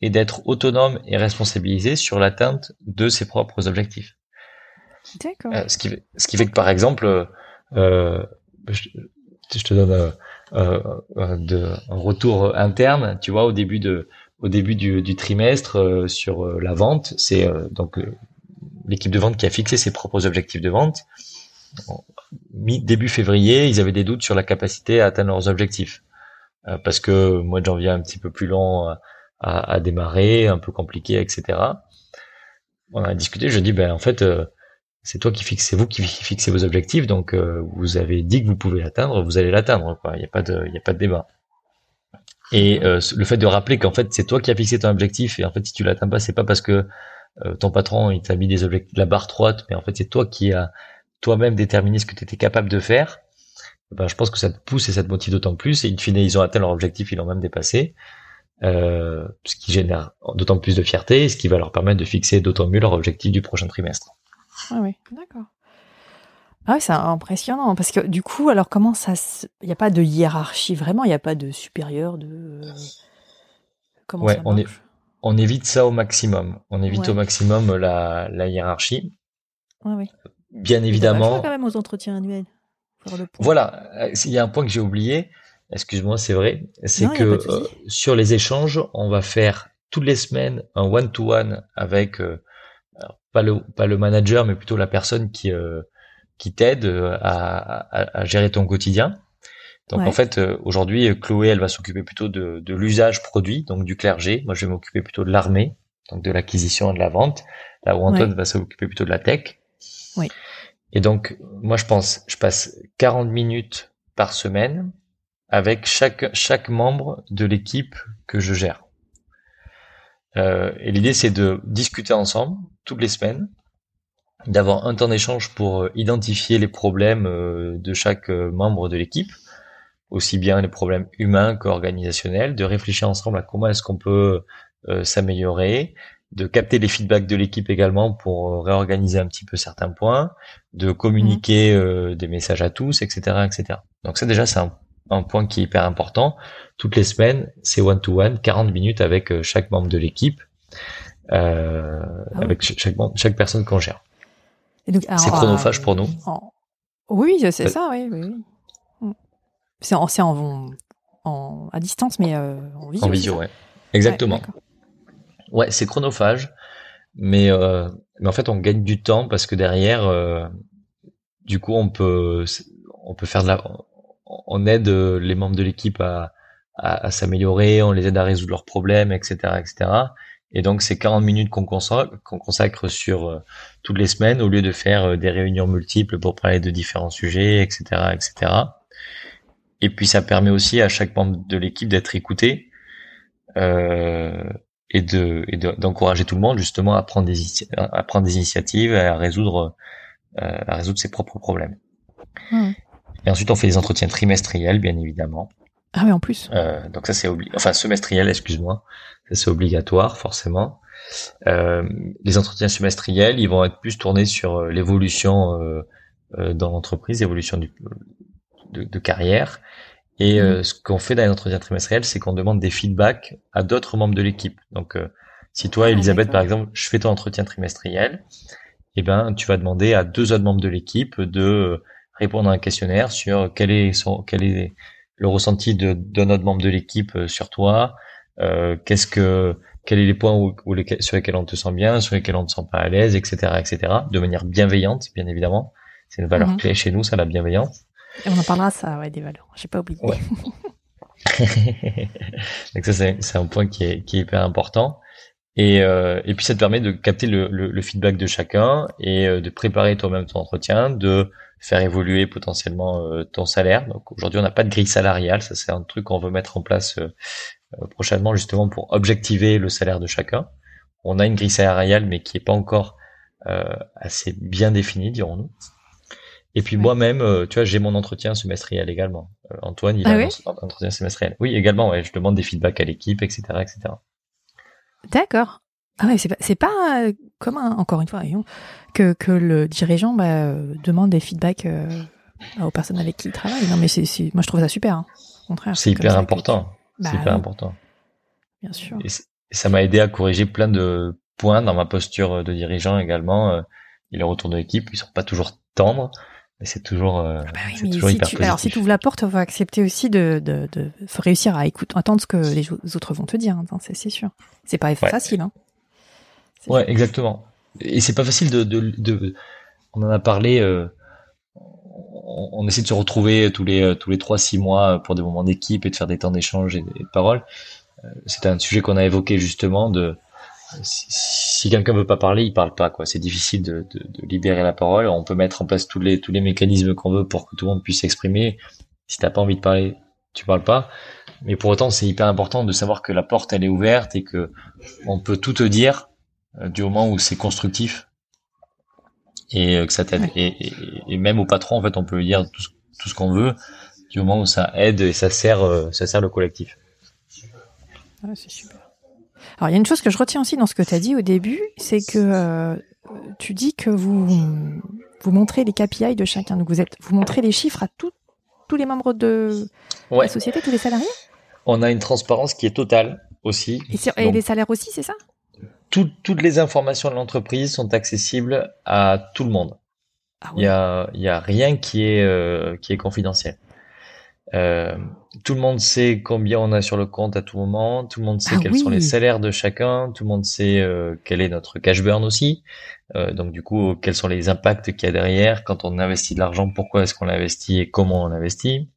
et d'être autonome et responsabilisé sur l'atteinte de ses propres objectifs. Euh, ce, qui, ce qui fait que par exemple, euh, je, te donne euh, de, un retour interne, tu vois, au début de au début du, trimestre sur la vente, c'est donc l'équipe de vente qui a fixé ses propres objectifs de vente. Mi début février, ils avaient des doutes sur la capacité à atteindre leurs objectifs parce que mois de janvier un petit peu plus long à, à, démarrer, un peu compliqué, etc. On a discuté. Je dis ben en fait c'est toi qui fixez, vous qui fixez vos objectifs, donc euh, vous avez dit que vous pouvez l'atteindre, vous allez l'atteindre. Il n'y a pas de, il a pas de débat. Et euh, le fait de rappeler qu'en fait c'est toi qui as fixé ton objectif et en fait si tu l'atteins pas, c'est pas parce que ton patron il t'a mis des objectifs, la barre droite, mais en fait c'est toi qui as toi-même déterminé ce que tu étais capable de faire. Ben, je pense que ça te pousse et ça te motive d'autant plus. Et in fine, ils ont atteint leur objectif, ils l'ont même dépassé. Euh, ce qui génère d'autant plus de fierté, ce qui va leur permettre de fixer d'autant mieux leur objectif du prochain trimestre. Ah oui, d'accord. Ah c'est impressionnant parce que du coup, alors comment ça, il n'y a pas de hiérarchie vraiment, il n'y a pas de supérieur, de comment ça on, est, on évite ça au maximum. On évite au maximum la, la hiérarchie. Ouais, oui. Bien évidemment. quand même aux entretiens annuels. Voilà, il y a un point que j'ai oublié, excuse-moi, c'est vrai, c'est que euh, sur les échanges, on va faire toutes les semaines un one-to-one avec euh, pas le pas le manager, mais plutôt la personne qui euh, qui t'aide à, à, gérer ton quotidien. Donc en fait, aujourd'hui, Chloé, elle va s'occuper plutôt de, de l'usage produit, donc du clergé. Moi, je vais m'occuper plutôt de l'armée, donc de l'acquisition et de la vente. Là où Antoine va s'occuper plutôt de la tech. Oui. Et donc, moi, je pense, je passe 40 minutes par semaine avec chaque, chaque membre de l'équipe que je gère. Euh, et l'idée, c'est de discuter ensemble toutes les semaines, d'avoir un temps d'échange pour euh, identifier les problèmes euh, de chaque membre de l'équipe, aussi bien les problèmes humains qu'organisationnels, de réfléchir ensemble à comment est-ce qu'on peut s'améliorer, de capter les feedbacks de l'équipe également pour réorganiser un petit peu certains points, de communiquer mmh. des messages à tous, etc., etc. Donc ça déjà c'est un un point qui est hyper important. Toutes les semaines, c'est one-to-one, 40 minutes avec euh, chaque membre de l'équipe, euh, ah avec chaque, chaque personne qu'on gère. C'est chronophage pour nous. Oui, c'est ça, oui. oui, mm. C'est en, en, en, à distance, mais euh, en visio. En visio, ouais. Exactement. Ouais, c'est chronophage, mais, euh, mais en fait, on gagne du temps parce que derrière, euh, du coup, on peut, on peut faire de la, on aide euh, les membres de l'équipe à, s'améliorer, on les aide à résoudre leurs problèmes, etc., etc. Et donc c'est 40 minutes qu'on consacre, qu'on consacre sur euh, toutes les semaines au lieu de faire euh, des réunions multiples pour parler de différents sujets, etc., etc. Et puis ça permet aussi à chaque membre de l'équipe d'être écouté et de d'encourager tout le monde justement à prendre des à prendre des initiatives et à résoudre à résoudre ses propres problèmes. Mmh. Et ensuite, on fait des entretiens trimestriels, bien évidemment. Ah oui, en plus. Euh, donc ça, c'est obligatoire. Enfin, semestriel, excuse-moi. Ça, c'est obligatoire, forcément. Euh, les entretiens semestriels, ils vont être plus tournés sur euh, l'évolution euh, euh, dans l'entreprise, l'évolution du, de, de, carrière. Et mmh. ce qu'on fait dans les entretiens trimestriels, c'est qu'on demande des feedbacks à d'autres membres de l'équipe. Donc, si toi, ah, Elisabeth, par exemple, je fais ton entretien trimestriel, eh ben, tu vas demander à deux autres membres de l'équipe de répondre à un questionnaire sur quel est son, quel est le ressenti de, de notre membre de l'équipe euh, sur toi, euh, qu'est-ce que, quels sont les points où, sur lesquels on te sent bien, sur lesquels on te sent pas à l'aise, etc., etc., de manière bienveillante, bien évidemment. C'est une valeur mhm. clé chez nous, ça, la bienveillance. Et on en parlera, ça, ouais, des valeurs. J'ai pas oublié. Donc ça, c'est un point qui est, qui est hyper important. Et, euh, et puis ça te permet de capter le, le, le feedback de chacun et de préparer toi-même ton entretien, de faire évoluer potentiellement euh, ton salaire. Donc aujourd'hui, on n'a pas de grille salariale, ça c'est un truc qu'on veut mettre en place euh, euh, prochainement justement pour objectiver le salaire de chacun. On a une grille salariale, mais qui est pas encore assez bien définie, dirons-nous. Et puis moi-même, tu vois, j'ai mon entretien semestriel également. Antoine, il a ah un entretien semestriel. Oui, également, ouais, je demande des feedbacks à l'équipe, etc., etc. D'accord. Ah ouais, c'est pas, pas euh, commun, encore une fois, que, que le dirigeant bah, euh, demande des feedbacks euh, aux personnes avec qui il travaille. Non, mais c'est, moi je trouve ça super. Hein. Au contraire. C'est hyper important. c'est bah hyper important. Bien sûr. Et, ça m'a aidé à corriger plein de points dans ma posture de dirigeant également. Et les retours de l'équipe, ils sont pas toujours tendres. Mais c'est toujours, ah bah oui, toujours si tu, Alors si tu ouvres la porte, faut accepter aussi de, de, de faut réussir à écouter, entendre ce que les autres vont te dire. Hein, c'est, c'est sûr. C'est pas facile. Hein. Ouais, exactement. Et c'est pas facile de, de, de, on en a parlé. Euh, on, essaie de se retrouver tous les tous les trois six mois pour des moments d'équipe et de faire des temps d'échange et, de paroles. Euh, c'est un sujet qu'on a évoqué justement de si, quelqu'un veut pas parler, il parle pas quoi. C'est difficile de, de, de, libérer la parole. On peut mettre en place tous les tous les mécanismes qu'on veut pour que tout le monde puisse s'exprimer. Si t'as pas envie de parler, tu parles pas. Mais pour autant, c'est hyper important de savoir que la porte elle est ouverte et que on peut tout te dire du moment où c'est constructif et que ça t'aide. Et, et, même au patron, en fait, on peut lui dire tout, tout ce qu'on veut du moment où ça aide et ça sert, ça sert le collectif. c'est super. Alors, il y a une chose que je retiens aussi dans ce que tu as dit au début, c'est que tu dis que vous, vous montrez les KPI de chacun. Donc, vous, êtes, vous montrez les chiffres à tous les membres de la société, tous les salariés? On a une transparence qui est totale aussi. Et, les salaires aussi, c'est ça? Toutes les informations de l'entreprise sont accessibles à tout le monde. Ah il n'y a, y a rien qui est, euh, qui est confidentiel. Euh, tout le monde sait combien on a sur le compte à tout moment. Tout le monde sait ah quels sont les salaires de chacun. Tout le monde sait euh, quel est notre cash burn aussi. Euh, donc du coup, quels sont les impacts qu'il y a derrière quand on investit de l'argent. Pourquoi est-ce qu'on l'investit et comment on l'investit.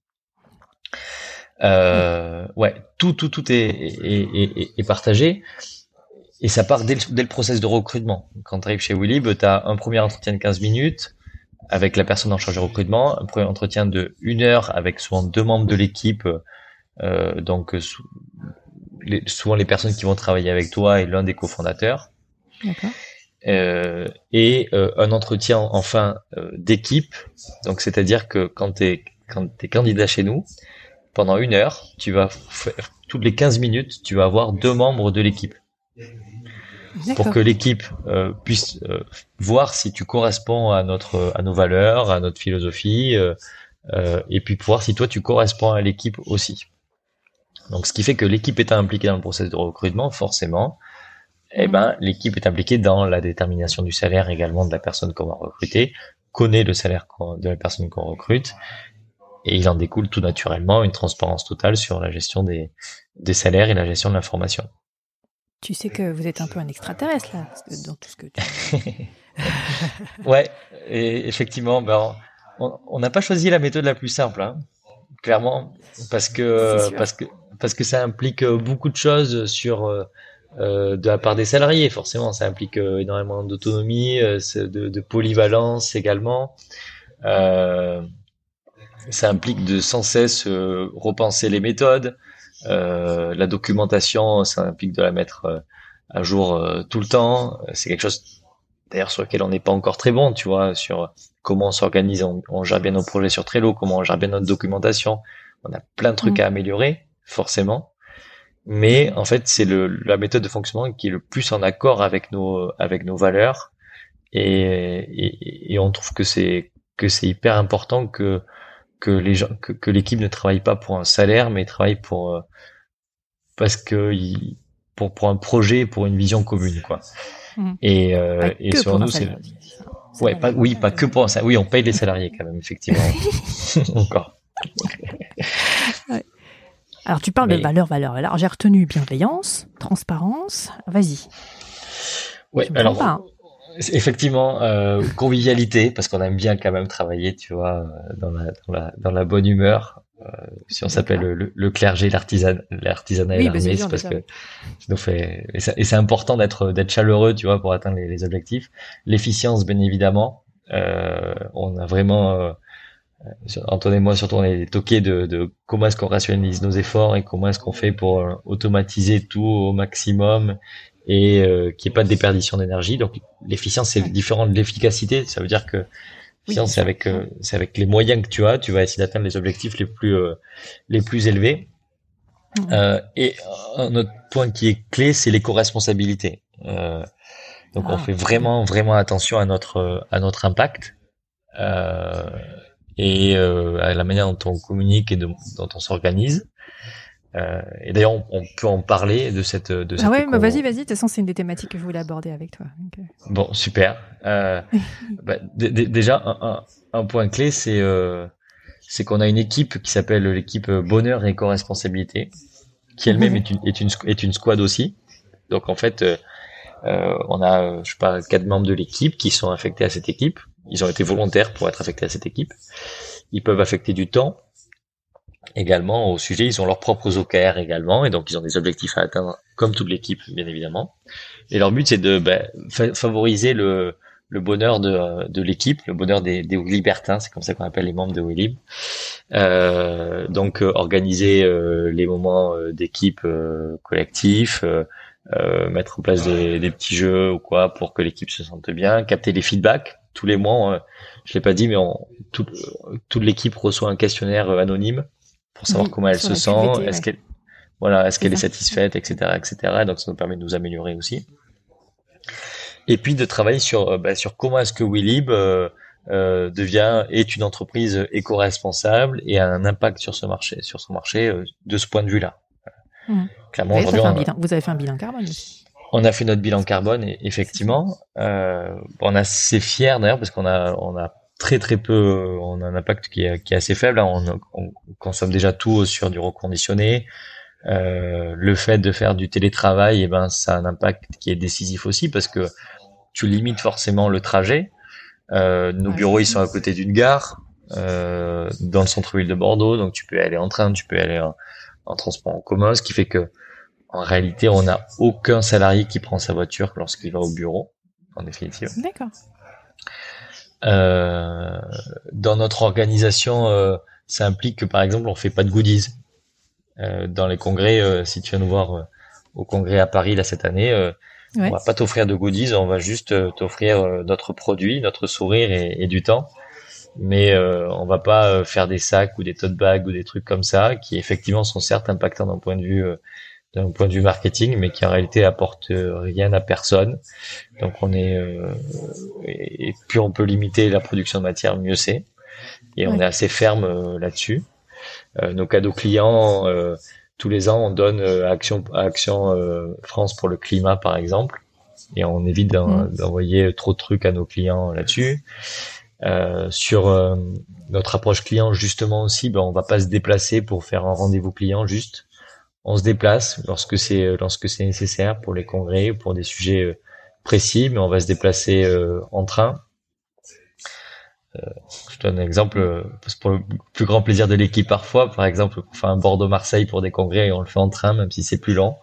Euh, ouais, tout, tout, tout est, est, est, est, partagé. Et ça part dès le, dès le process de recrutement. Quand tu arrives chez Willib, tu as un premier entretien de 15 minutes avec la personne en charge du recrutement, un premier entretien de une heure avec souvent deux membres de l'équipe, euh, donc les, souvent les personnes qui vont travailler avec toi et l'un des cofondateurs. Euh, et euh, un entretien enfin euh, d'équipe, donc c'est-à-dire que quand tu es candidat chez nous, pendant une heure, tu vas faire toutes les 15 minutes, tu vas avoir deux membres de l'équipe pour que l'équipe euh, puisse euh, voir si tu corresponds à notre à nos valeurs, à notre philosophie, euh, euh et puis voir si toi tu corresponds à l'équipe aussi. Donc, ce qui fait que l'équipe est impliquée dans le processus de recrutement, forcément, eh ben l'équipe est impliquée dans la détermination du salaire également de la personne qu'on va recruter, connaît le salaire de la personne qu'on recrute, et il en découle tout naturellement une transparence totale sur la gestion des, des salaires et la gestion de l'information. Tu sais que vous êtes un peu un extraterrestre là, dans tout ce que tu. ouais, et effectivement, ben, on n'a pas choisi la méthode la plus simple, hein, clairement, parce que parce que parce que ça implique beaucoup de choses sur euh, euh, de la part des salariés. Forcément, ça implique euh, énormément d'autonomie, de, de, polyvalence également. ça implique de sans cesse repenser les méthodes. Euh, la documentation, ça implique de la mettre euh, à jour euh, tout le temps. C'est quelque chose d'ailleurs sur lequel on n'est pas encore très bon, tu vois, sur comment on s'organise, on, gère bien nos projets sur Trello, comment on gère bien notre documentation. On a plein de trucs mm. à améliorer, forcément. Mais en fait, c'est la méthode de fonctionnement qui est le plus en accord avec nos, avec nos valeurs. Et, et, et on trouve que c'est que c'est hyper important que que les gens, que, l'équipe ne travaille pas pour un salaire, mais travaille pour euh, parce que pour pour un projet, pour une vision commune, quoi. Mmh. Et euh, et sur nous, c'est ouais, pas oui, pas que pour ça. Oui, on paye les salariés quand même, effectivement. Encore. Alors tu parles de valeur, valeur, valeur. J'ai retenu bienveillance, transparence. Vas-y. Ouais. Alors. Pas, hein. Effectivement, euh, convivialité, parce qu'on aime bien quand même travailler, tu vois, euh, dans la, dans la, dans la bonne humeur. Euh, si on s'appelle le, le, clergé, l'artisan, l'artisanat et l'armée, c'est parce que ça nous fait et, c'est important d'être d'être chaleureux, tu vois, pour atteindre les, les objectifs. L'efficience, bien évidemment. Euh, on a vraiment euh, Antoine et moi surtout on est toqués de, de comment est-ce qu'on rationalise nos efforts et comment est-ce qu'on fait pour euh, automatiser tout au maximum et euh, qu'il n'y ait pas de déperdition d'énergie. Donc l'efficience c'est différent de l'efficacité. Ça veut dire que l'efficience c'est avec euh, c'est avec les moyens que tu as, tu vas essayer d'atteindre les objectifs les plus euh, les plus élevés. Mmh. Euh, et un autre point qui est clé, c'est l'éco-responsabilité. donc on ah. fait vraiment vraiment attention à notre à notre impact et à la manière dont on communique et dont on s'organise. Euh, et d'ailleurs, on, peut en parler de cette. De ah ouais, bah vas-y, vas-y. De toute façon, c'est une des thématiques que je voulais aborder avec toi. Euh. Bon, super. Euh, bah, déjà, un, un, point clé, c'est euh, c'est qu'on a une équipe qui s'appelle l'équipe Bonheur et éco-responsabilité, qui elle-même est une, est une est une squad aussi. Donc en fait, euh, on a, je sais pas, quatre membres de l'équipe qui sont affectés à cette équipe. Ils ont été volontaires pour être affectés à cette équipe. Ils peuvent affecter du temps, également au sujet. Ils ont leurs propres OKR également, et donc ils ont des objectifs à atteindre, comme toute l'équipe, bien évidemment. Et leur but, c'est de ben, favoriser le, le bonheur de, de l'équipe, le bonheur des, des libertins, c'est comme ça qu'on appelle les membres de Willib. Euh, donc euh, organiser euh, les moments euh, d'équipe collectifs, euh, mettre en place des, des, petits jeux ou quoi pour que l'équipe se sente bien, capter les feedbacks tous les mois. je l'ai pas dit, mais on, tout, toute l'équipe reçoit un questionnaire anonyme pour savoir comment elle se sent, est-ce qu'elle voilà, est-ce qu'elle est satisfaite, etc., etc. Donc ça nous permet de nous améliorer aussi. Et puis de travailler sur bah, sur comment est-ce que WeLib euh, euh, devient est une entreprise éco-responsable et a un impact sur ce marché, sur son marché euh, de ce point de vue-là. Mmh. Clairement, vous, avez on... vous avez fait un bilan carbone aussi. On a fait notre bilan carbone, et, effectivement. Euh, on est assez fiers d'ailleurs parce qu'on a on a très très peu, on a un impact qui est, qui est assez faible. Hein. On, on, consomme déjà tout sur du reconditionné. Euh, le fait de faire du télétravail, et eh ben ça a un impact qui est décisif aussi parce que tu limites forcément le trajet. Euh, nos bureaux, ils sont à côté d'une gare, euh, dans le centre-ville de Bordeaux, donc tu peux aller en train, tu peux aller en, transport en commun, ce qui fait que en réalité, on n'a aucun salarié qui prend sa voiture lorsqu'il va au bureau, en définitive. D'accord. Euh, dans notre organisation, euh, ça implique que par exemple, on fait pas de goodies euh, dans les congrès. Euh, si tu viens nous voir au congrès à Paris là cette année, on va pas t'offrir de goodies, on va juste euh, t'offrir euh, notre produit, notre sourire et, et du temps. Mais euh, on va pas euh, faire des sacs ou des tote bags ou des trucs comme ça qui effectivement sont certes impactants d'un point de vue d'un point de vue marketing, mais qui en réalité apportent rien à personne. Donc on est et plus on peut limiter la production de matière, mieux c'est. Et on est assez ferme là-dessus. nos cadeaux clients tous les ans, on donne euh, Action, Action euh, France pour le climat, par exemple, et on évite d'envoyer trop de trucs à nos clients là-dessus. Euh, sur euh, notre approche client, justement aussi, ben, on va pas se déplacer pour faire un rendez-vous client, juste on se déplace lorsque c'est lorsque c'est nécessaire pour les congrès, pour des sujets précis, mais on va se déplacer en train euh, je donne un exemple, euh, pour le plus grand plaisir de l'équipe parfois, par exemple, on fait un Bordeaux-Marseille pour des congrès et on le fait en train, même si c'est plus lent,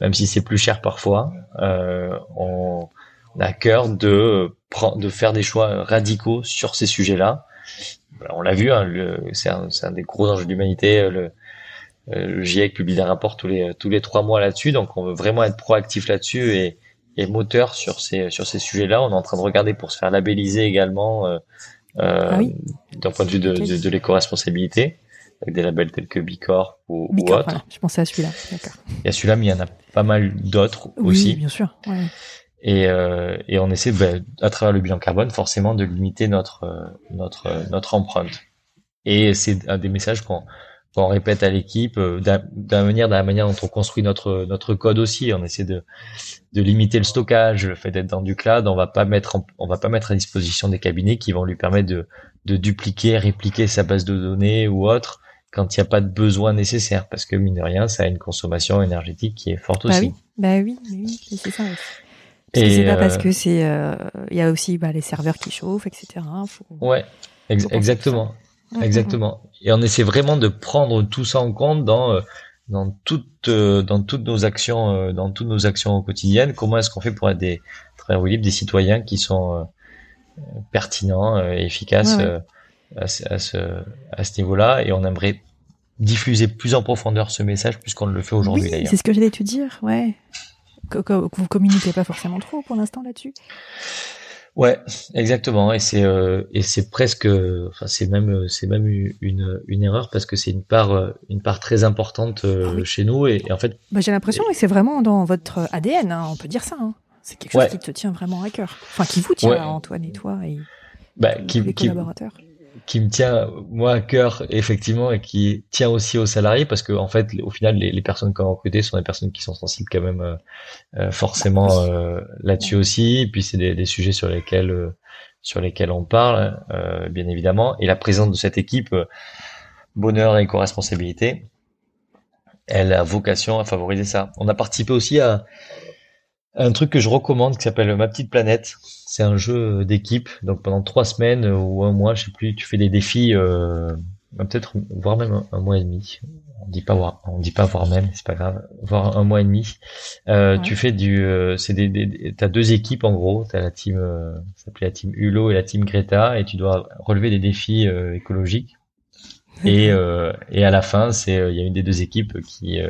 même si c'est plus cher parfois. Euh, on, a cœur de, de faire des choix radicaux sur ces sujets-là. On l'a vu, hein, c'est un, un, des gros enjeux de l'humanité. Le GIEC publie des rapports tous les tous les trois mois là-dessus, donc on veut vraiment être proactif là-dessus et, et moteur sur ces sur ces sujets-là. On est en train de regarder pour se faire labelliser également euh, euh, ah d'un point de vue de, de, l'éco-responsabilité, avec des labels tels que Bicorp ou, ou autres. je pensais à celui-là. Il y a celui-là, mais il y en a pas mal d'autres aussi. Oui, bien sûr. Ouais. Et, euh, et on essaie, bah, à travers le bilan carbone, forcément, de limiter notre euh, notre euh, notre empreinte. Et c'est un des messages qu'on qu'on répète à l'équipe, euh, d'un manière, de la manière dont on construit notre notre code aussi. On essaie de de limiter le stockage, le fait d'être dans du cloud. On va pas mettre on va pas mettre à disposition des cabinets qui vont lui permettre de de dupliquer, répliquer sa base de données ou autre quand il n'y a pas de besoin nécessaire, parce que mine de rien, ça a une consommation énergétique qui est forte bah aussi. Oui. Bah oui, oui, c'est ça. Parce c'est pas parce euh, que c'est, euh, il y a aussi bah, les serveurs qui chauffent, etc. Faut... Ouais, exactement. Mm, mm, mm. Exactement. Et on essaie vraiment de prendre tout ça en compte dans euh, dans toutes euh, dans toutes nos actions euh, dans toutes nos actions quotidiennes. Comment est-ce qu'on fait pour être des très des citoyens qui sont pertinents et efficaces À, ce, à, ce, à ce niveau-là? Et on aimerait diffuser plus en profondeur ce message puisqu'on le fait aujourd'hui oui, C'est ce que j'allais te dire, ouais. Que, que vous communiquez pas forcément trop pour l'instant là-dessus. Ouais, exactement. Et c'est euh, et c'est presque, enfin c'est même c'est même une une erreur parce que c'est une part euh, une part très importante euh, ah chez nous et, en fait. Bah, j'ai l'impression que c'est vraiment dans votre ADN. Hein, on peut dire ça. Hein. C'est quelque chose qui te tient vraiment à cœur. Enfin, qui vous tient, Antoine et toi et bah, qui, les collaborateurs qui me tient moi à cœur effectivement et qui tient aussi aux salariés parce que en fait au final les, personnes qu'on a recrutées sont des personnes qui sont sensibles quand même euh, euh forcément euh, là-dessus aussi. Et puis c'est des, des, sujets sur lesquels euh, sur lesquels on parle bien évidemment. Et la présence de cette équipe bonheur et co-responsabilité elle a vocation à favoriser ça. On a participé aussi à un truc que je recommande qui s'appelle Ma petite planète. C'est un jeu d'équipe. Donc pendant trois semaines ou un mois, je sais plus, tu fais des défis, euh, peut-être voire même un, mois et demi. On dit pas voir, on dit pas voir même, c'est pas grave. Voire un mois et demi. Euh, Tu fais du, euh, c'est des, des t'as deux équipes en gros. T'as la team, euh, ça s'appelait la team Hulot et la team Greta, et tu dois relever des défis euh, écologiques. Et, et à la fin, c'est il y a une des deux équipes qui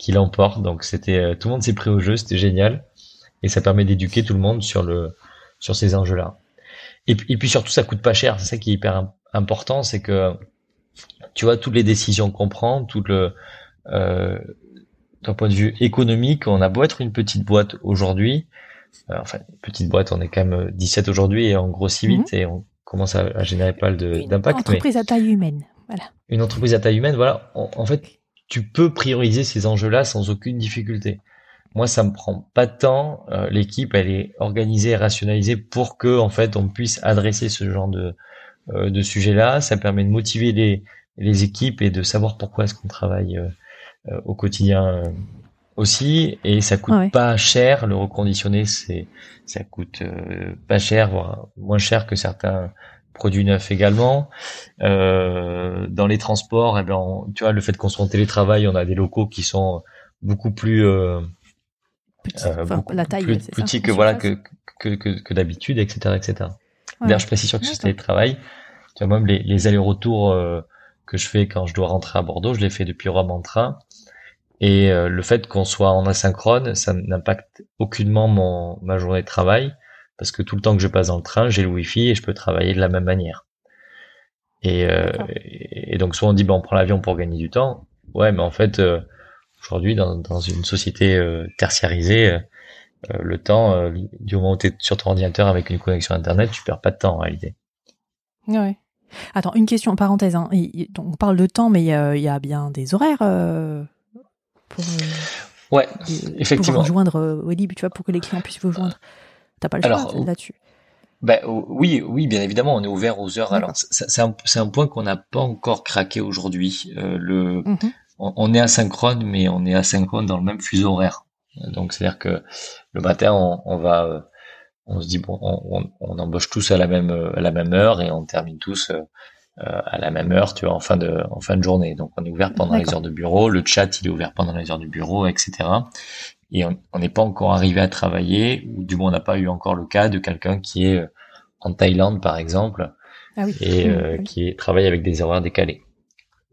qui l'emporte. Donc c'était tout le monde s'est pris au jeu, c'était génial et ça permet d'éduquer tout le monde sur le sur ces enjeux-là. Et, et, puis surtout ça coûte pas cher, c'est ça qui est hyper important, c'est que tu vois toutes les décisions qu'on prend, tout le euh, d'un point de vue économique, on a beau être une petite boîte aujourd'hui, euh, enfin petite boîte, on est quand même 17 aujourd'hui et on grossit vite mhm. et on commence à, à générer pas d'impact. Une entreprise à taille humaine, voilà. Une entreprise à taille humaine, voilà. en fait, tu peux prioriser ces enjeux-là sans aucune difficulté. Moi, ça me prend pas de temps. Euh, l'équipe, elle est organisée et rationalisée pour que, en fait, on puisse adresser ce genre de euh, de sujet-là. Ça permet de motiver les les équipes et de savoir pourquoi est-ce qu'on travaille euh, au quotidien aussi. Et ça coûte pas cher. Le reconditionner, c'est ça coûte pas cher, voire moins cher que certains produits neufs également. Euh, dans les transports, eh ben, tu vois, le fait qu'on soit en télétravail, on a des locaux qui sont beaucoup plus euh, petit, euh, plus petit que voilà que que, que, que d'habitude, etc., etc. D'ailleurs, je précise sur que c'est travail. Tu vois, même les, les allers-retours euh, que je fais quand je dois rentrer à Bordeaux, je les fais depuis Rome en train. Et euh, le fait qu'on soit en asynchrone, ça n'impacte aucunement mon ma journée de travail parce que tout le temps que je passe dans le train, j'ai le wifi et je peux travailler de la même manière. Et, euh, et, donc soit on dit ben on prend l'avion pour gagner du temps, ouais, mais en fait Aujourd'hui, dans, dans, une société euh, tertiarisée, euh, euh, le temps, du moment où tu es sur ton ordinateur avec une connexion Internet, tu perds pas de temps en réalité. Ouais. Attends, une question, parenthèse. Hein. On parle de temps, mais il y a bien des horaires pour, ouais, effectivement. pour rejoindre Wellib, tu vois, pour que les clients puissent vous joindre. T'as pas le choix là-dessus ben, oui, oui, bien évidemment, on est ouvert aux heures. Alors, c'est un, un, point qu'on n'a pas encore craqué aujourd'hui. Euh, le, mmh on, est asynchrone, mais on est asynchrone dans le même fuseau horaire. Donc c'est-à-dire que le matin, on, va, euh, on se dit bon, on, embauche tous à la même à la même heure et on termine tous euh, à la même heure, tu vois, en fin de en fin de journée. Donc on est ouvert pendant les heures de bureau, le chat il est ouvert pendant les heures du bureau, etc. Et on n'est pas encore arrivé à travailler, ou du moins on n'a pas eu encore le cas de quelqu'un qui est euh, en Thaïlande par exemple ah et mmh, qui travaille avec des horaires décalés.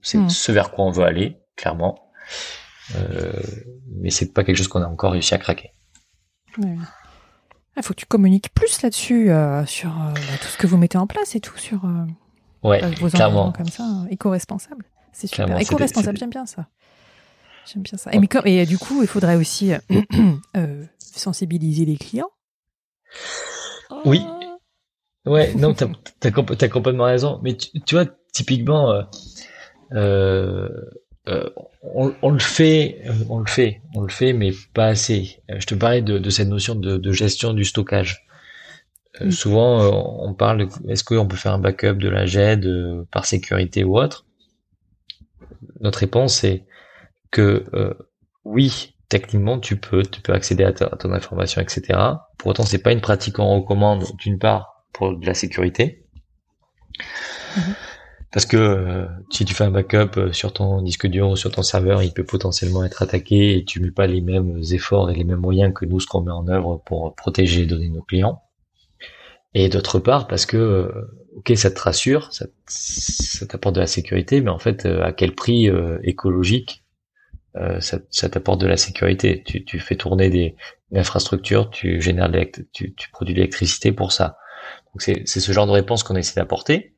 C'est mmh. ce vers quoi on veut aller clairement. Euh, mais c'est pas quelque chose qu'on a encore réussi à craquer. Il faut que tu communiques plus là-dessus, euh, sur euh, bah, tout ce que vous mettez en place et tout, sur ouais, vos engagements comme ça, éco-responsable. C'est super. Éco-responsable, j'aime bien ça. J'aime bien ça. Et, mais, et, du coup, il faudrait aussi sensibiliser les clients. Oui. Ouais, non, t'as as, as, complètement raison. Mais tu, tu vois, typiquement, euh, euh, on, le fait, euh, on le fait, on le fait, mais pas assez. Euh, je te parlais de, cette notion de, gestion du stockage. Souvent, on parle, est-ce qu'on peut faire un backup de la GED par sécurité ou autre? Notre réponse est que oui, techniquement, tu peux, tu peux accéder à, ton information, etc. Pour autant, c'est pas une pratique qu'on recommande d'une part pour de la sécurité. Mhm. Parce que euh, si tu fais un backup euh, sur ton disque dur ou sur ton serveur, il peut potentiellement être attaqué et tu mets pas les mêmes efforts et les mêmes moyens que nous, ce qu'on met en œuvre pour protéger les données de nos clients. Et d'autre part, parce que, euh, ok, ça te rassure, ça, t'apporte de la sécurité, mais en fait, à quel prix écologique ça, t'apporte de la sécurité tu, tu fais tourner des, infrastructures, tu génères, tu, tu produis de l'électricité pour ça. Donc c'est ce genre de réponse qu'on essaie d'apporter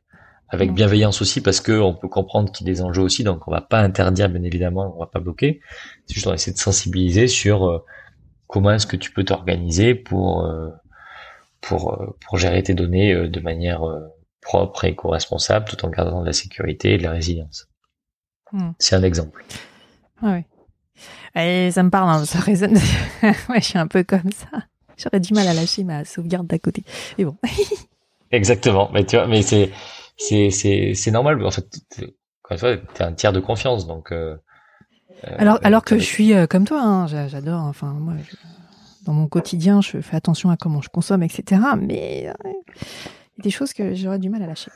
avec bienveillance aussi parce que on peut comprendre qu'il y a des enjeux aussi, donc on va pas interdire bien évidemment, on va pas bloquer. C'est juste on essaie de sensibiliser sur euh, comment est-ce que tu peux t'organiser pour euh, pour euh, pour gérer tes données de manière propre et co-responsable tout en gardant de la sécurité et de la résilience. Hmm. C'est un exemple. Ouais. Et ça me parle, hein, ça résonne. ouais, je suis un peu comme ça. J'aurais du mal à lâcher ma sauvegarde d'à côté. Mais bon. Exactement. Mais tu vois, mais c'est c'est c'est c'est normal. En fait, une fois, t'es un tiers de confiance, donc. Euh, euh alors alors que je suis euh, comme toi, hein, j'adore. Enfin moi, dans mon quotidien, je fais attention à comment je consomme, etc. Mais des choses que j'aurais du mal à lâcher.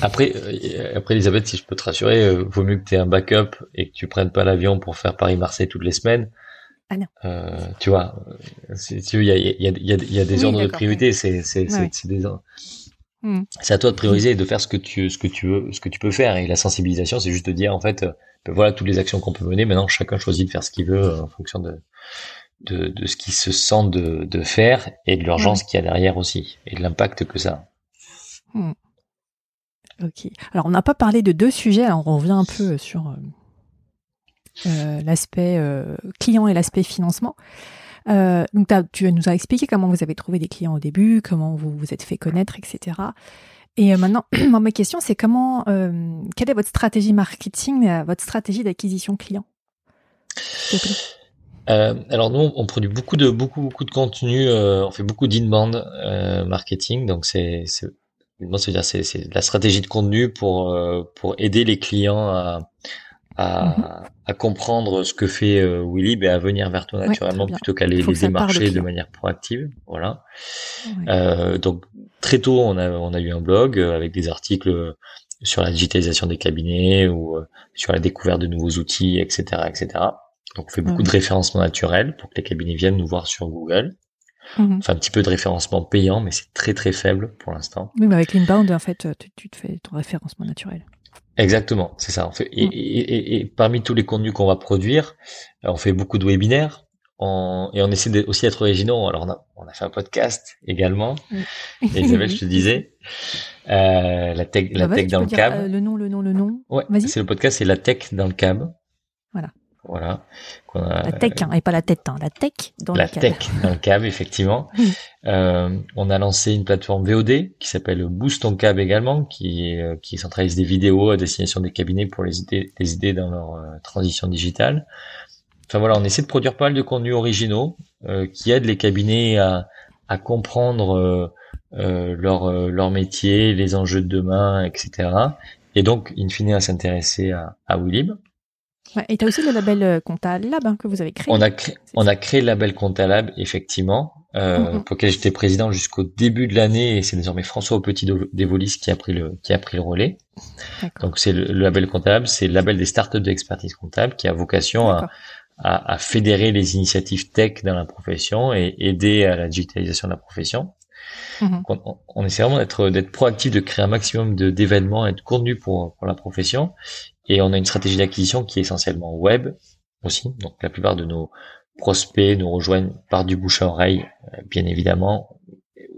Après, euh, après Elisabeth, si je peux te rassurer, vaut mieux que tu aies un backup et que tu prennes pas l'avion pour faire Paris-Marseille toutes les semaines. Ah non. Euh, tu vois, il y a, y, a, y, a, y a des ordres de priorité, c'est c'est c'est des Hmm. C'est à toi de prioriser et de faire ce que tu ce que tu veux, ce que tu peux faire. Et la sensibilisation, c'est juste de dire en fait, euh, ben voilà toutes les actions qu'on peut mener. Maintenant, chacun choisit de faire ce qu'il veut euh, en fonction de de, de ce qu'il se sent de, de faire et de l'urgence qu'il y a derrière aussi et de l'impact que ça. Hmm. Ok. Alors, on n'a pas parlé de deux sujets. Alors, on revient un peu sur euh, l'aspect client et l'aspect financement. Euh, donc tu nous as expliqué comment vous avez trouvé des clients au début, comment vous vous êtes fait connaître, etc. Et euh, maintenant, ma question, c'est comment, euh, quelle est votre stratégie marketing, euh, votre stratégie d'acquisition client euh, alors nous, on produit beaucoup de beaucoup de contenu. on fait beaucoup d'inbound marketing, donc c'est c'est dire c'est la stratégie de contenu pour pour aider les clients à à, mhm. à, comprendre ce que fait euh, Willy, ben à venir vers toi naturellement plutôt qu'à les, les démarcher de manière proactive. Voilà. Euh, donc très tôt, on a, on a eu un blog euh, avec des articles sur la digitalisation des cabinets ou euh, sur la découverte de nouveaux outils, etc., etc. Donc on fait beaucoup de référencement naturel pour que les cabinets viennent nous voir sur Google. Mhm. Enfin, un petit peu de référencement payant, mais c'est très très faible pour l'instant. Oui, mais avec l'inbound, en fait, tu, tu te fais ton référencement naturel. Exactement, c'est ça. On fait, et, et, et, parmi tous les contenus qu'on va produire, on fait beaucoup de webinaires on, et on essaie aussi d'être originaux. Alors on a, on a fait un podcast également. Isabelle, je te disais, euh, la tech, la bah, tech dans le cab. Euh, le nom, le nom, le nom. Ouais, c'est le podcast, c'est la tech dans le cab. Voilà. Voilà. la tech, hein, et pas la tête, hein, la tech dans la le cab. La tech dans le cab, effectivement. euh, on a lancé une plateforme VOD qui s'appelle Boost ton cab également, qui, euh, qui centralise des vidéos à destination des cabinets pour les aider, les aider dans leur euh, transition digitale. Enfin voilà, on essaie de produire pas mal de contenus originaux euh, qui aident les cabinets à, à comprendre leur, leur métier, les enjeux de demain, etc. Et donc, in fine, à s'intéresser à, à Willib. Ouais, et tu as aussi le label euh, Compta Lab hein, que vous avez créé. On a, créé, on a créé le label Compta Lab, effectivement, euh, mm-hmm. pour lequel j'étais président jusqu'au début de l'année, et c'est désormais François Petit Devolis qui a pris le qui a pris le relais. Donc c'est le, label comptable, c'est le label des startups d'expertise comptable qui a vocation à, à, à, fédérer les initiatives tech dans la profession et aider à la digitalisation de la profession. Mm-hmm. On, on, essaie vraiment d'être d'être proactif, de créer un maximum de d'événements et de contenu pour pour la profession et on a une stratégie d'acquisition qui est essentiellement web aussi. Donc la plupart de nos prospects nous rejoignent par du bouche à oreille, euh, bien évidemment,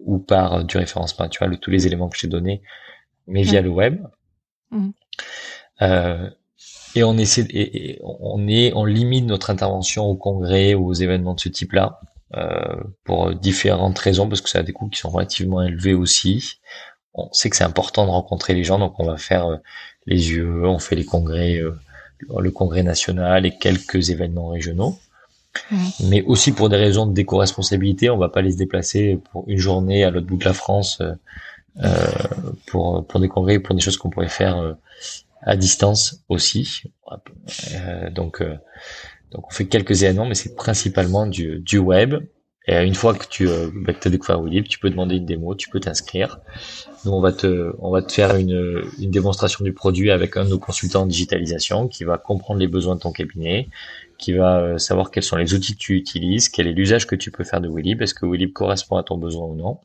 ou par euh, du référencement naturel, tous les éléments que j'ai donnés, mais via le web. Mmh. Euh, et on essaie, et, on est, on limite notre intervention au congrès ou aux événements de ce type-là euh, pour différentes raisons, parce que ça a des coûts qui sont relativement élevés aussi. On sait que c'est important de rencontrer les gens, donc on va faire euh, les UE, on fait les congrès, euh, le congrès national et quelques événements régionaux. Mais aussi pour des raisons de déco-responsabilité, on va pas les déplacer pour une journée à l'autre bout de la France euh, pour pour des congrès, pour des choses qu'on pourrait faire euh, à distance aussi. donc donc on fait quelques événements, mais c'est principalement du du web et une fois que tu euh, bah, as découvert Willib, tu peux demander une démo, tu peux t'inscrire. Nous, on va te, on va te faire une, une démonstration du produit avec un de nos consultants en digitalisation qui va comprendre les besoins de ton cabinet, qui va euh, savoir quels sont les outils que tu utilises, quel est l'usage que tu peux faire de Willib, est-ce que Willib correspond à ton besoin ou non.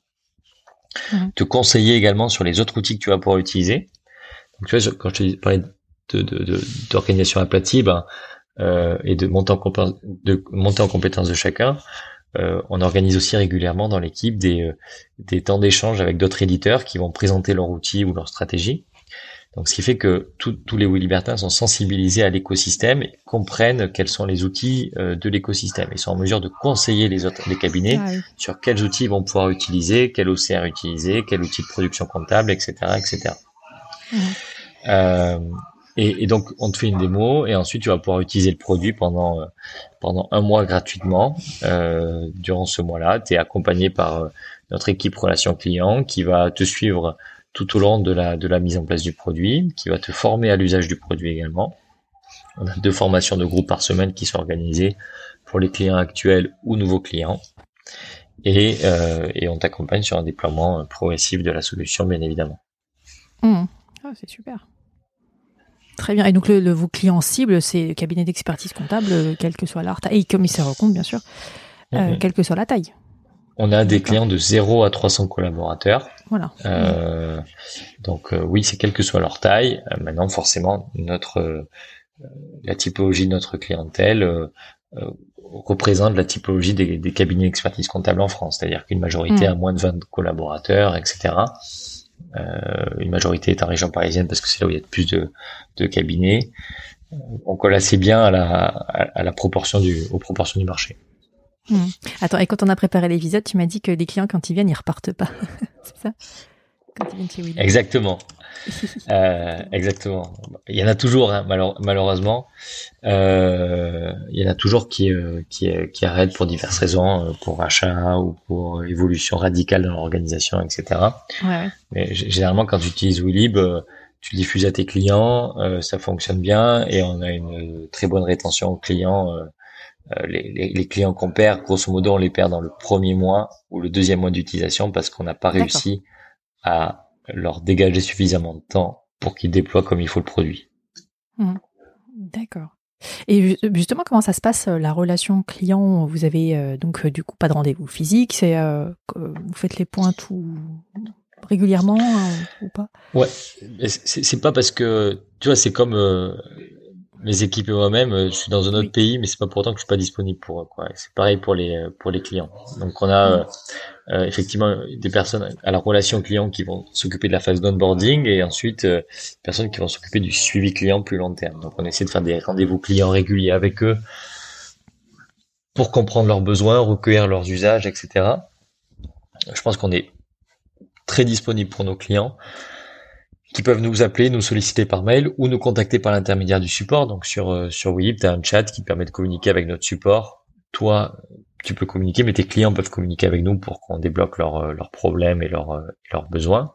Mmh. Te conseiller également sur les autres outils que tu vas pouvoir utiliser. Donc, tu vois, quand je te parlais d'organisation de, de, aplatie, ben, euh, et de monter, en de monter en compétence de chacun, euh, on organise aussi régulièrement dans l'équipe des, euh, des temps d'échange avec d'autres éditeurs qui vont présenter leur outil ou leur stratégie. Donc, ce qui fait que tous les Libertins sont sensibilisés à l'écosystème et comprennent quels sont les outils euh, de l'écosystème. Ils sont en mesure de conseiller les autres, les cabinets ah sur quels outils ils vont pouvoir utiliser, quel OCR utiliser, quel outil de production comptable, etc., etc. Euh, et, et, donc, on te fait une démo et ensuite, tu vas pouvoir utiliser le produit pendant euh, pendant un mois gratuitement. Euh, durant ce mois-là, tu es accompagné par euh, notre équipe relation client qui va te suivre tout au long de la de la mise en place du produit, qui va te former à l'usage du produit également. On a deux formations de groupe par semaine qui sont organisées pour les clients actuels ou nouveaux clients. Et, euh, et on t'accompagne sur un déploiement progressif de la solution, bien évidemment. Mmh. Ah, c'est super. Très bien. Et donc, le, vos clients cibles, c'est le cabinet d'expertise comptable, euh, quelle que soit leur taille, et commissaire au compte, bien sûr, euh, mhm. quelle que soit la taille. On a des clients de 0 à 300 collaborateurs. Voilà. Euh, donc euh, oui, c'est quelle que soit leur taille. Euh, maintenant, forcément, notre la typologie de notre clientèle représente la typologie des, cabinets d'expertise comptable en France, c'est-à-dire qu'une majorité mm. a moins de 20 collaborateurs, etc. une majorité est en région parisienne parce que c'est là où il y a plus de, de cabinets. On colle assez bien à la, à la proportion du, aux proportions du marché. Hmm. Attends, et quand on a préparé l'épisode, tu m'as dit que les clients, quand ils viennent, ils repartent pas. c'est ça? Quand ils viennent chez. Exactement. Euh, exactement. Il y en a toujours, hein, malheureusement. Euh, il y en a toujours qui, euh, qui, qui arrêtent pour diverses raisons, euh, pour achat ou pour évolution radicale dans l'organisation, etc. Ouais. Mais généralement, quand tu utilises Willib, euh, tu le diffuses à tes clients, ça fonctionne bien et on a une très bonne rétention clients euh, les, les, clients qu'on perd, grosso modo, on les perd dans le premier mois ou le deuxième mois d'utilisation parce qu'on n'a pas réussi à leur dégager suffisamment de temps pour qu'ils déploient comme il faut le produit. Mmh. D'accord. Et justement, comment ça se passe euh, la relation client? Vous avez euh, donc du coup pas de rendez-vous physique, c'est vous faites les points tout régulièrement ou pas? Ouais, c'est pas parce que tu vois, c'est comme mes équipes et moi-même, euh, je suis dans un autre pays, mais c'est pas pour autant que je suis pas disponible pour eux. Quoi. C'est pareil pour les euh, pour les clients. Donc on a euh, effectivement des personnes à la relation client qui vont s'occuper de la phase d'onboarding et ensuite des personnes qui vont s'occuper du suivi client plus long terme. Donc on essaie de faire des rendez-vous clients réguliers avec eux pour comprendre leurs besoins, recueillir leurs usages, etc. Je pense qu'on est très disponible pour nos clients qui peuvent nous appeler, nous solliciter par mail ou nous contacter par l'intermédiaire du support. Donc sur euh, sur Weeb, tu as un chat qui permet de communiquer avec notre support. Toi, tu peux communiquer, mais tes clients peuvent communiquer avec nous pour qu'on débloque leurs euh, leurs problèmes et leurs euh, leurs besoins.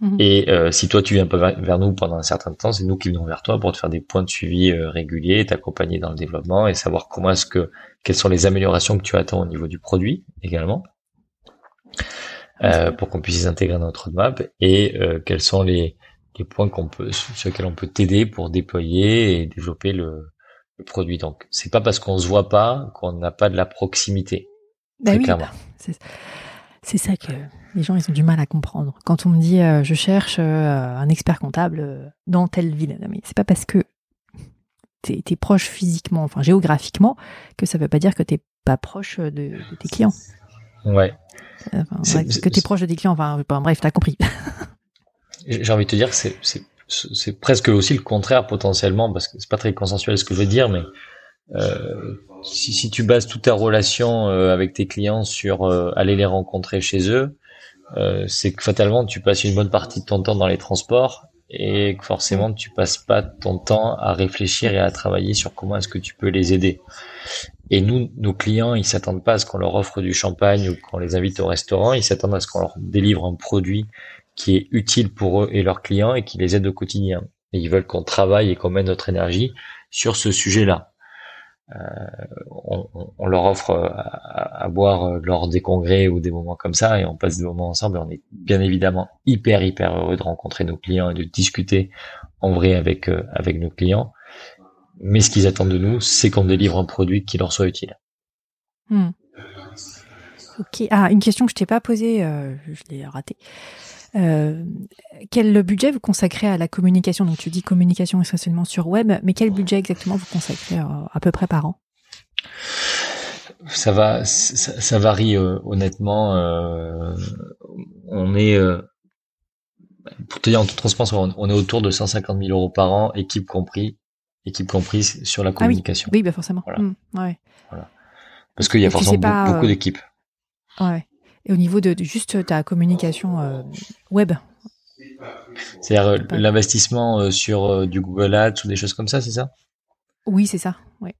Mhm. Et si toi tu viens pas vers nous pendant un certain temps, c'est nous qui venons vers toi pour te faire des points de suivi réguliers, t'accompagner dans le développement et savoir comment est-ce que quelles sont les améliorations que tu attends au niveau du produit également. Euh, pour qu'on puisse les intégrer dans notre roadmap et euh, quels sont les, les points qu'on peut sur lesquels on peut t'aider pour déployer et développer le, le produit. Donc c'est pas parce qu'on se voit pas qu'on n'a pas de la proximité. Bah oui, clairement. C'est ça que les gens ils ont du mal à comprendre. Quand on me dit euh, je cherche un expert comptable dans telle ville, mais c'est pas parce que t'es es proche physiquement, enfin géographiquement, que ça veut pas dire que t'es pas proche de, de tes clients. Ouais. Enfin, que tu es proche des clients, enfin, bref, t'as compris. J'ai envie de te dire que c'est, presque aussi le contraire potentiellement, parce que c'est pas très consensuel ce que je veux dire, mais euh, si, si, tu bases toute ta relation euh, avec tes clients sur euh, aller les rencontrer chez eux, euh, c'est que fatalement tu passes une bonne partie de ton temps dans les transports et que forcément tu passes pas ton temps à réfléchir et à travailler sur comment est-ce que tu peux les aider. Et nous, nos clients, ils s'attendent pas à ce qu'on leur offre du champagne ou qu'on les invite au restaurant. Ils s'attendent à ce qu'on leur délivre un produit qui est utile pour eux et leurs clients et qui les aide au quotidien. Et ils veulent qu'on travaille et qu'on mette notre énergie sur ce sujet-là. Euh, on, on, leur offre à, à, boire lors des congrès ou des moments comme ça et on passe des moments ensemble et on est bien évidemment hyper hyper heureux de rencontrer nos clients et de discuter en vrai avec euh, avec nos clients mais ce qu'ils attendent de nous, c'est qu'on délivre un produit qui leur soit utile. Hmm. Ok. Ah, une question que je t'ai pas posée, euh, je l'ai ratée. Euh, quel budget vous consacrez à la communication? Donc tu dis communication essentiellement sur web, mais quel budget exactement vous consacrez euh, à peu près par an? Ça va, ça, varie honnêtement. on est, pour te dire en toute transparence, on est autour de 150 000 euros par an, équipe compris, équipe comprise sur la communication. Ah oui. oui, bah forcément. Voilà. Mmh, ouais. voilà. Parce qu'il y a forcément beaucoup, euh, d'équipes. Ouais. Et au niveau de, juste ta communication euh, web. C'est-à-dire euh, l'investissement sur du Google Ads ou des choses comme ça, c'est ça? Oui, c'est ça. Ouais.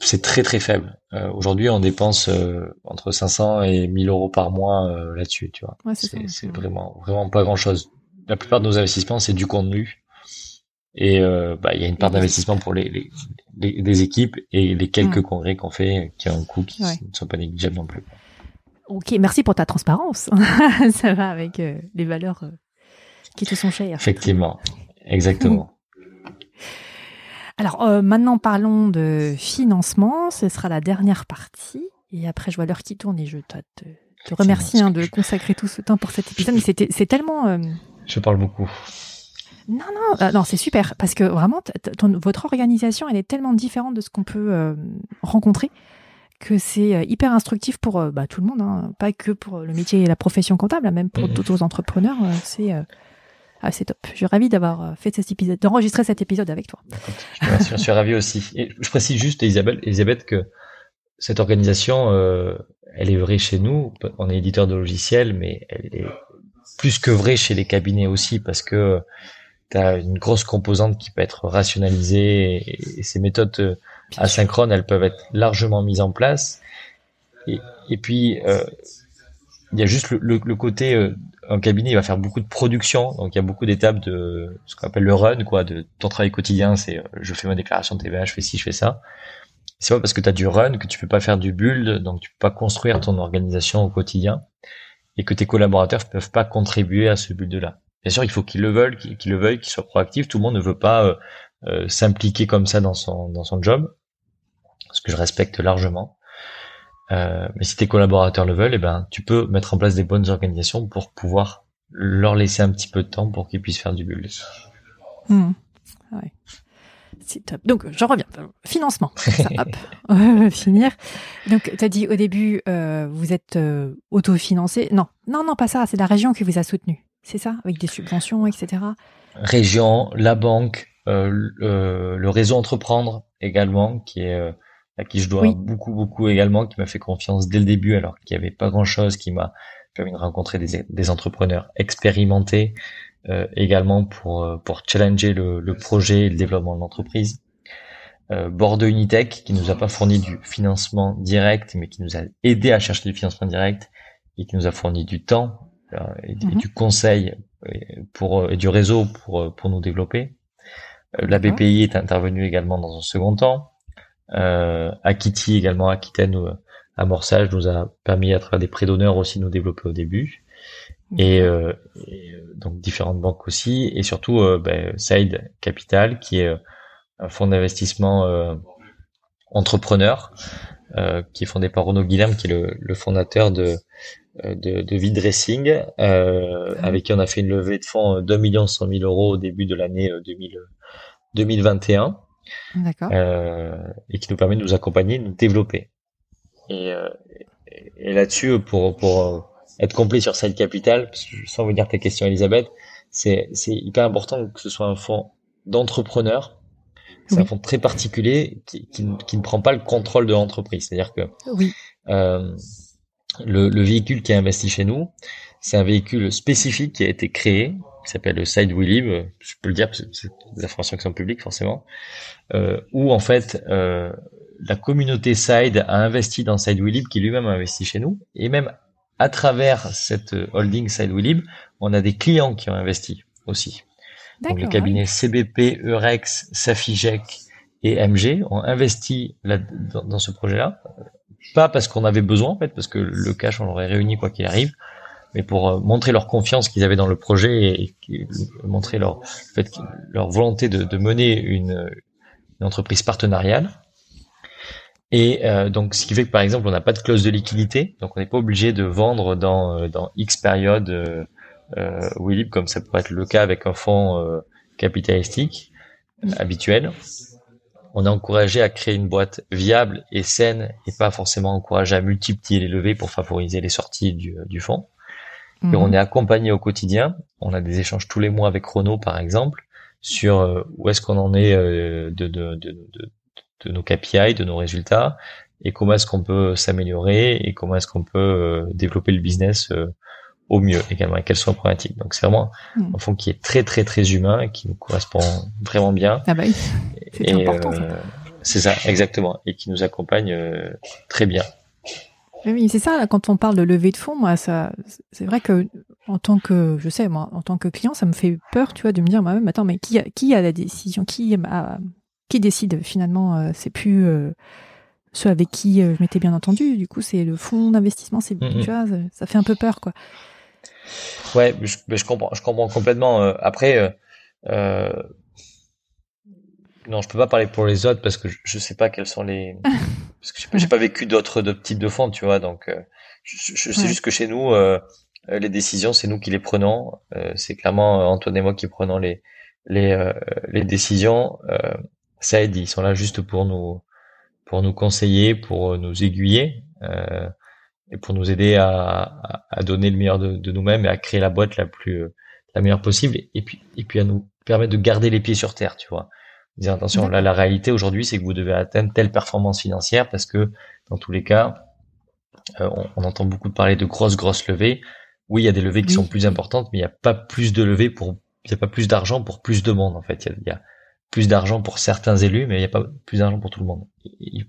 C'est très très faible. Aujourd'hui, on dépense entre 500 et 1000 euros par mois là-dessus, tu vois. Ouais, c'est vraiment vraiment pas grand-chose. La plupart de nos investissements, c'est du contenu et euh, bah, il y a une part d'investissement pour les, les, les, équipes et les quelques congrès qu'on fait qui ont un coût qui ne sont pas négligeables non plus. Ok, merci pour ta transparence. Ça va avec euh, les valeurs euh, qui te sont chères. Effectivement, exactement. Alors maintenant parlons de financement. Ce sera la dernière partie. Et après, je vois l'heure qui tourne et je te te remercie hein, de consacrer tout ce temps pour cet épisode. Mais c'est tellement. Je parle beaucoup. Non, non, non, c'est super parce que vraiment, votre organisation, elle est tellement différente de ce qu'on peut rencontrer que c'est hyper instructif pour bah, tout le monde, hein. pas que pour le métier et la profession comptable, hein, même pour mmh. d'autres entrepreneurs. c'est ah, c'est top. Je suis ravi d'avoir euh, fait cet épisode, d'enregistrer cet épisode avec toi. Je, suis ravi aussi. Et je précise juste, Isabelle, Elisabeth, que cette organisation, euh, elle est vraie chez nous. On est éditeur de logiciels, mais elle est plus que vraie chez les cabinets aussi, parce que tu as une grosse composante qui peut être rationalisée et, ces méthodes euh, asynchrones, elles peuvent être largement mises en place. Et, et puis, euh, il y a juste le, le, côté euh, un cabinet il va faire beaucoup de production. Donc il y a beaucoup d'étapes de ce qu'on appelle le run quoi de ton travail quotidien c'est euh, je fais ma déclaration de TVA je fais ci je fais ça. C'est pas parce que tu as du run que tu peux pas faire du build donc tu peux pas construire ton organisation au quotidien et que tes collaborateurs peuvent pas contribuer à ce build là bien sûr il faut qu'ils le veulent qu'ils le veuillent qu'ils soient proactifs tout le monde ne veut pas euh, euh s'impliquer comme ça dans son dans son job ce que je respecte largement euh, mais si tes collaborateurs le veulent, eh ben, tu peux mettre en place des bonnes organisations pour pouvoir leur laisser un petit peu de temps pour qu'ils puissent faire du build. Hmm. Ouais. C'est top. Donc, j'en reviens. Financement. Ça, hop. On va finir. Donc, tu as dit au début, euh, vous êtes euh, autofinancé. Non, non, non, pas ça. C'est la région qui vous a soutenu. C'est ça Avec des subventions, etc. Région, la banque, euh, le réseau Entreprendre également, qui est à qui je dois beaucoup, beaucoup également, qui m'a fait confiance dès le début, alors qu'il n'y avait pas grand-chose, qui m'a permis de rencontrer des, des entrepreneurs expérimentés euh, également pour, euh, pour challenger le, le, projet et le développement de l'entreprise. Euh, Bordeaux Unitech, qui nous a pas fourni du financement direct, mais qui nous a aidé à chercher du financement direct et qui nous a fourni du temps euh, et, mhm. du conseil pour, et du réseau pour, pour nous développer. la BPI est intervenue également dans un second temps. Euh, Akiti également, Aquitaine, euh, amorçage nous a permis à travers des prêts d'honneur aussi de nous développer au début. Et, euh, euh, donc différentes banques aussi, et surtout euh, ben, Side Capital, qui est un fonds d'investissement entrepreneur, qui est fondé par Renaud Guillaume, qui est le, le fondateur de de, de V-Dressing, euh, avec qui on a fait une levée de fonds d'un million cent mille euros au début de l'année 2021. Euh, et qui nous permet de nous accompagner, de nous développer. Et, euh, et, là-dessus, pour, pour être complet sur Side Capital, sans vous dire ta question, Elisabeth, c'est, c'est hyper important que ce soit un fonds d'entrepreneurs. C'est un fonds très particulier qui, qui, qui, ne prend pas le contrôle de l'entreprise. C'est-à-dire que oui. euh, le, le, véhicule qui est investi chez nous, c'est un véhicule spécifique qui a été créé qui s'appelle le Side We je peux le dire parce que c'est des informations qui sont publiques forcément, euh, où en fait euh, la communauté Side a investi dans Side We qui lui-même a investi chez nous, et même à travers cette holding Side We on a des clients qui ont investi aussi. Donc le cabinet CBP, Eurex, Safigec et MG ont investi là, dans, dans ce projet-là, pas parce qu'on avait besoin en fait, parce que le cash on l'aurait réuni quoi qu'il arrive, mais pour euh, montrer leur confiance qu'ils avaient dans le projet et, montrer leur fait, leur volonté de, de mener une, une, entreprise partenariale. Et euh, donc, ce qui fait que par exemple, on n'a pas de clause de liquidité, donc on n'est pas obligé de vendre dans, euh, dans X période euh, comme ça pourrait être le cas avec un fonds euh, capitalistique habituel. On est encouragé à créer une boîte viable et saine et pas forcément encouragé à multiplier les levées pour favoriser les sorties du, du fonds. Et on mhm. est accompagné au quotidien. On a des échanges tous les mois avec Renault, par exemple, sur euh, où est-ce qu'on en est euh, de, de, de, de, nos KPI, de nos résultats, et comment est-ce qu'on peut s'améliorer, et comment est-ce qu'on peut euh, développer le business au mieux également, et quelles sont les problématiques. Donc c'est vraiment mhm. un fonds qui est très très très humain et qui nous correspond vraiment bien. Ah bah oui, c'est important. c'est ça, exactement, et qui nous accompagne très bien. Oui, c'est ça. Quand on parle de levée de fonds, moi, ça, c'est vrai que en tant que, je sais, moi, en tant que client, ça me fait peur, tu vois, de me dire moi-même, attends, mais qui a, qui a la décision, qui a, qui décide finalement euh, C'est plus euh, ceux avec qui euh, je m'étais bien entendu. Du coup, c'est le fonds d'investissement. C'est, tu vois, ça, fait un peu peur, quoi. Ouais, je, je comprends, je comprends complètement. après. Non, je peux pas parler pour les autres parce que je, je sais pas quels sont les parce que j'ai pas vécu d'autres types de fonds, tu vois. Donc, euh, je, sais juste que chez nous, les décisions, c'est nous qui les prenons. c'est clairement Antoine et moi qui prenons les les les décisions. ça aide, ils sont là juste pour nous pour nous conseiller, pour nous aiguiller et pour nous aider à, à, donner le meilleur de, de nous-mêmes et à créer la boîte la plus la meilleure possible et puis et puis à nous permettre de garder les pieds sur terre, tu vois. Dire attention, là la réalité aujourd'hui c'est que vous devez atteindre telle performance financière parce que dans tous les cas, euh, on, entend beaucoup parler de grosses grosses levées. Oui, il y a des levées qui sont plus importantes, mais il n'y a pas plus de levées pour il n'y a pas plus d'argent pour plus de monde en fait. Il y a, plus d'argent pour certains élus, mais il n'y a pas plus d'argent pour tout le monde.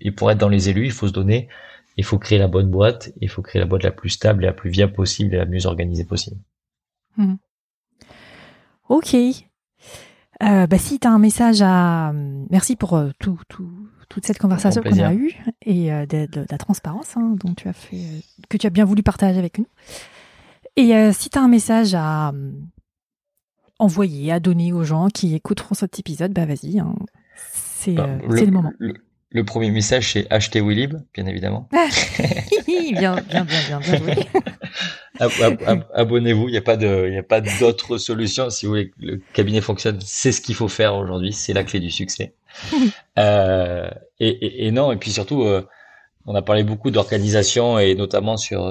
Et pour être dans les élus, il faut se donner, il faut créer la bonne boîte, il faut créer la boîte la plus stable et la plus viable possible et la mieux organisée possible. Mmh. Ok. Euh, bah, si tu as un message à... Merci pour euh, tout, tout, toute cette conversation qu'on a eue et euh, de, la transparence hein, dont tu as fait, que tu as bien voulu partager avec nous. Et si tu as un message à envoyer, à donner aux gens qui écouteront cet épisode, bah vas-y, hein. c'est bah, le, moment. Le, premier message, c'est acheter Willib, bien évidemment. bien, bien, bien, bien, bien joué. Abonnez-vous, il n'y a pas d'autre solution. Si vous voulez que le cabinet fonctionne, c'est ce qu'il faut faire aujourd'hui, c'est la clé du succès. euh, et, et, non, et puis surtout, euh, on a parlé beaucoup d'organisation et notamment sur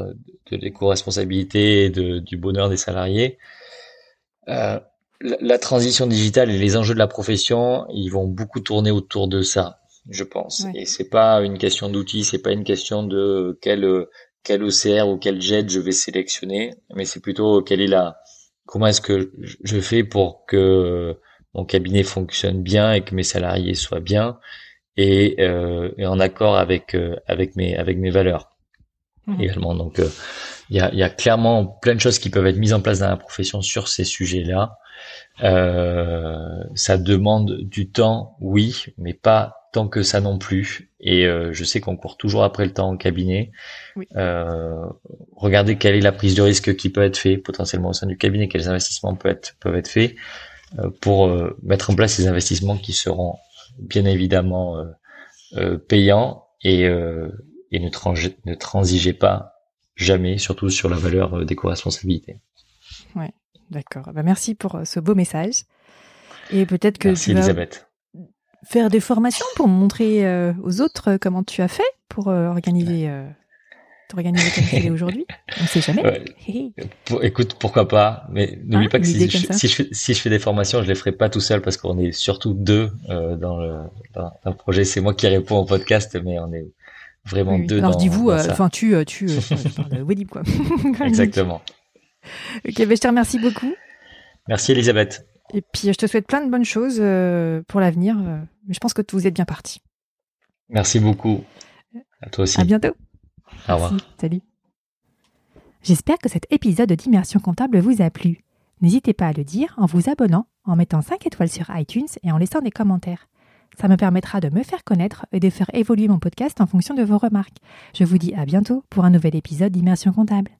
de l'éco-responsabilité et de, du bonheur des salariés. Euh, la, transition digitale et les enjeux de la profession, ils vont beaucoup tourner autour de ça, je pense. Et c'est pas une question d'outils, c'est pas une question de quel quel OCR ou quel jet je vais sélectionner, mais c'est plutôt quelle est la, comment est-ce que je fais pour que mon cabinet fonctionne bien et que mes salariés soient bien et, euh, en accord avec euh, avec mes avec mes valeurs mmh. également. Donc euh, il y, a, y a clairement plein de choses qui peuvent être mises en place dans la profession sur ces sujets-là. ça demande du temps, oui, mais pas tant que ça non plus. Et euh, je sais qu'on court toujours après le temps en cabinet. Euh, regardez quelle est la prise de risque qui peut être faite potentiellement au sein du cabinet, quels investissements peuvent être, peuvent être faits euh, pour euh, mettre en place ces investissements qui seront bien évidemment payants et, et ne, ne transigez pas jamais, surtout sur la valeur d'éco-responsabilité. Ouais, d'accord. Bah, merci pour ce beau message. Et peut-être que merci Elisabeth faire des formations pour montrer euh, aux autres euh, comment tu as fait pour euh, organiser, t'organiser comme tu es aujourd'hui? On ne sait jamais. écoute, pourquoi pas? Mais n'oublie ah, pas que si je, si, je fais, si je, fais, des formations, je les ferai pas tout seul parce qu'on est surtout deux dans, le, dans, le projet. C'est moi qui réponds au podcast, mais on est vraiment deux. Alors dis vous, enfin tu, tu, Wellib quoi. Exactement. ok, ben, je te remercie beaucoup. Merci Elisabeth. Et puis, je te souhaite plein de bonnes choses euh, pour l'avenir. Euh, je pense que vous êtes bien parti. Merci beaucoup. À toi aussi. À bientôt. Au revoir. Salut. J'espère que cet épisode d'Immersion comptable vous a plu. N'hésitez pas à le dire en vous abonnant, en mettant 5 étoiles sur iTunes et en laissant des commentaires. Ça me permettra de me faire connaître et de faire évoluer mon podcast en fonction de vos remarques. Je vous dis à bientôt pour un nouvel épisode d'Immersion comptable.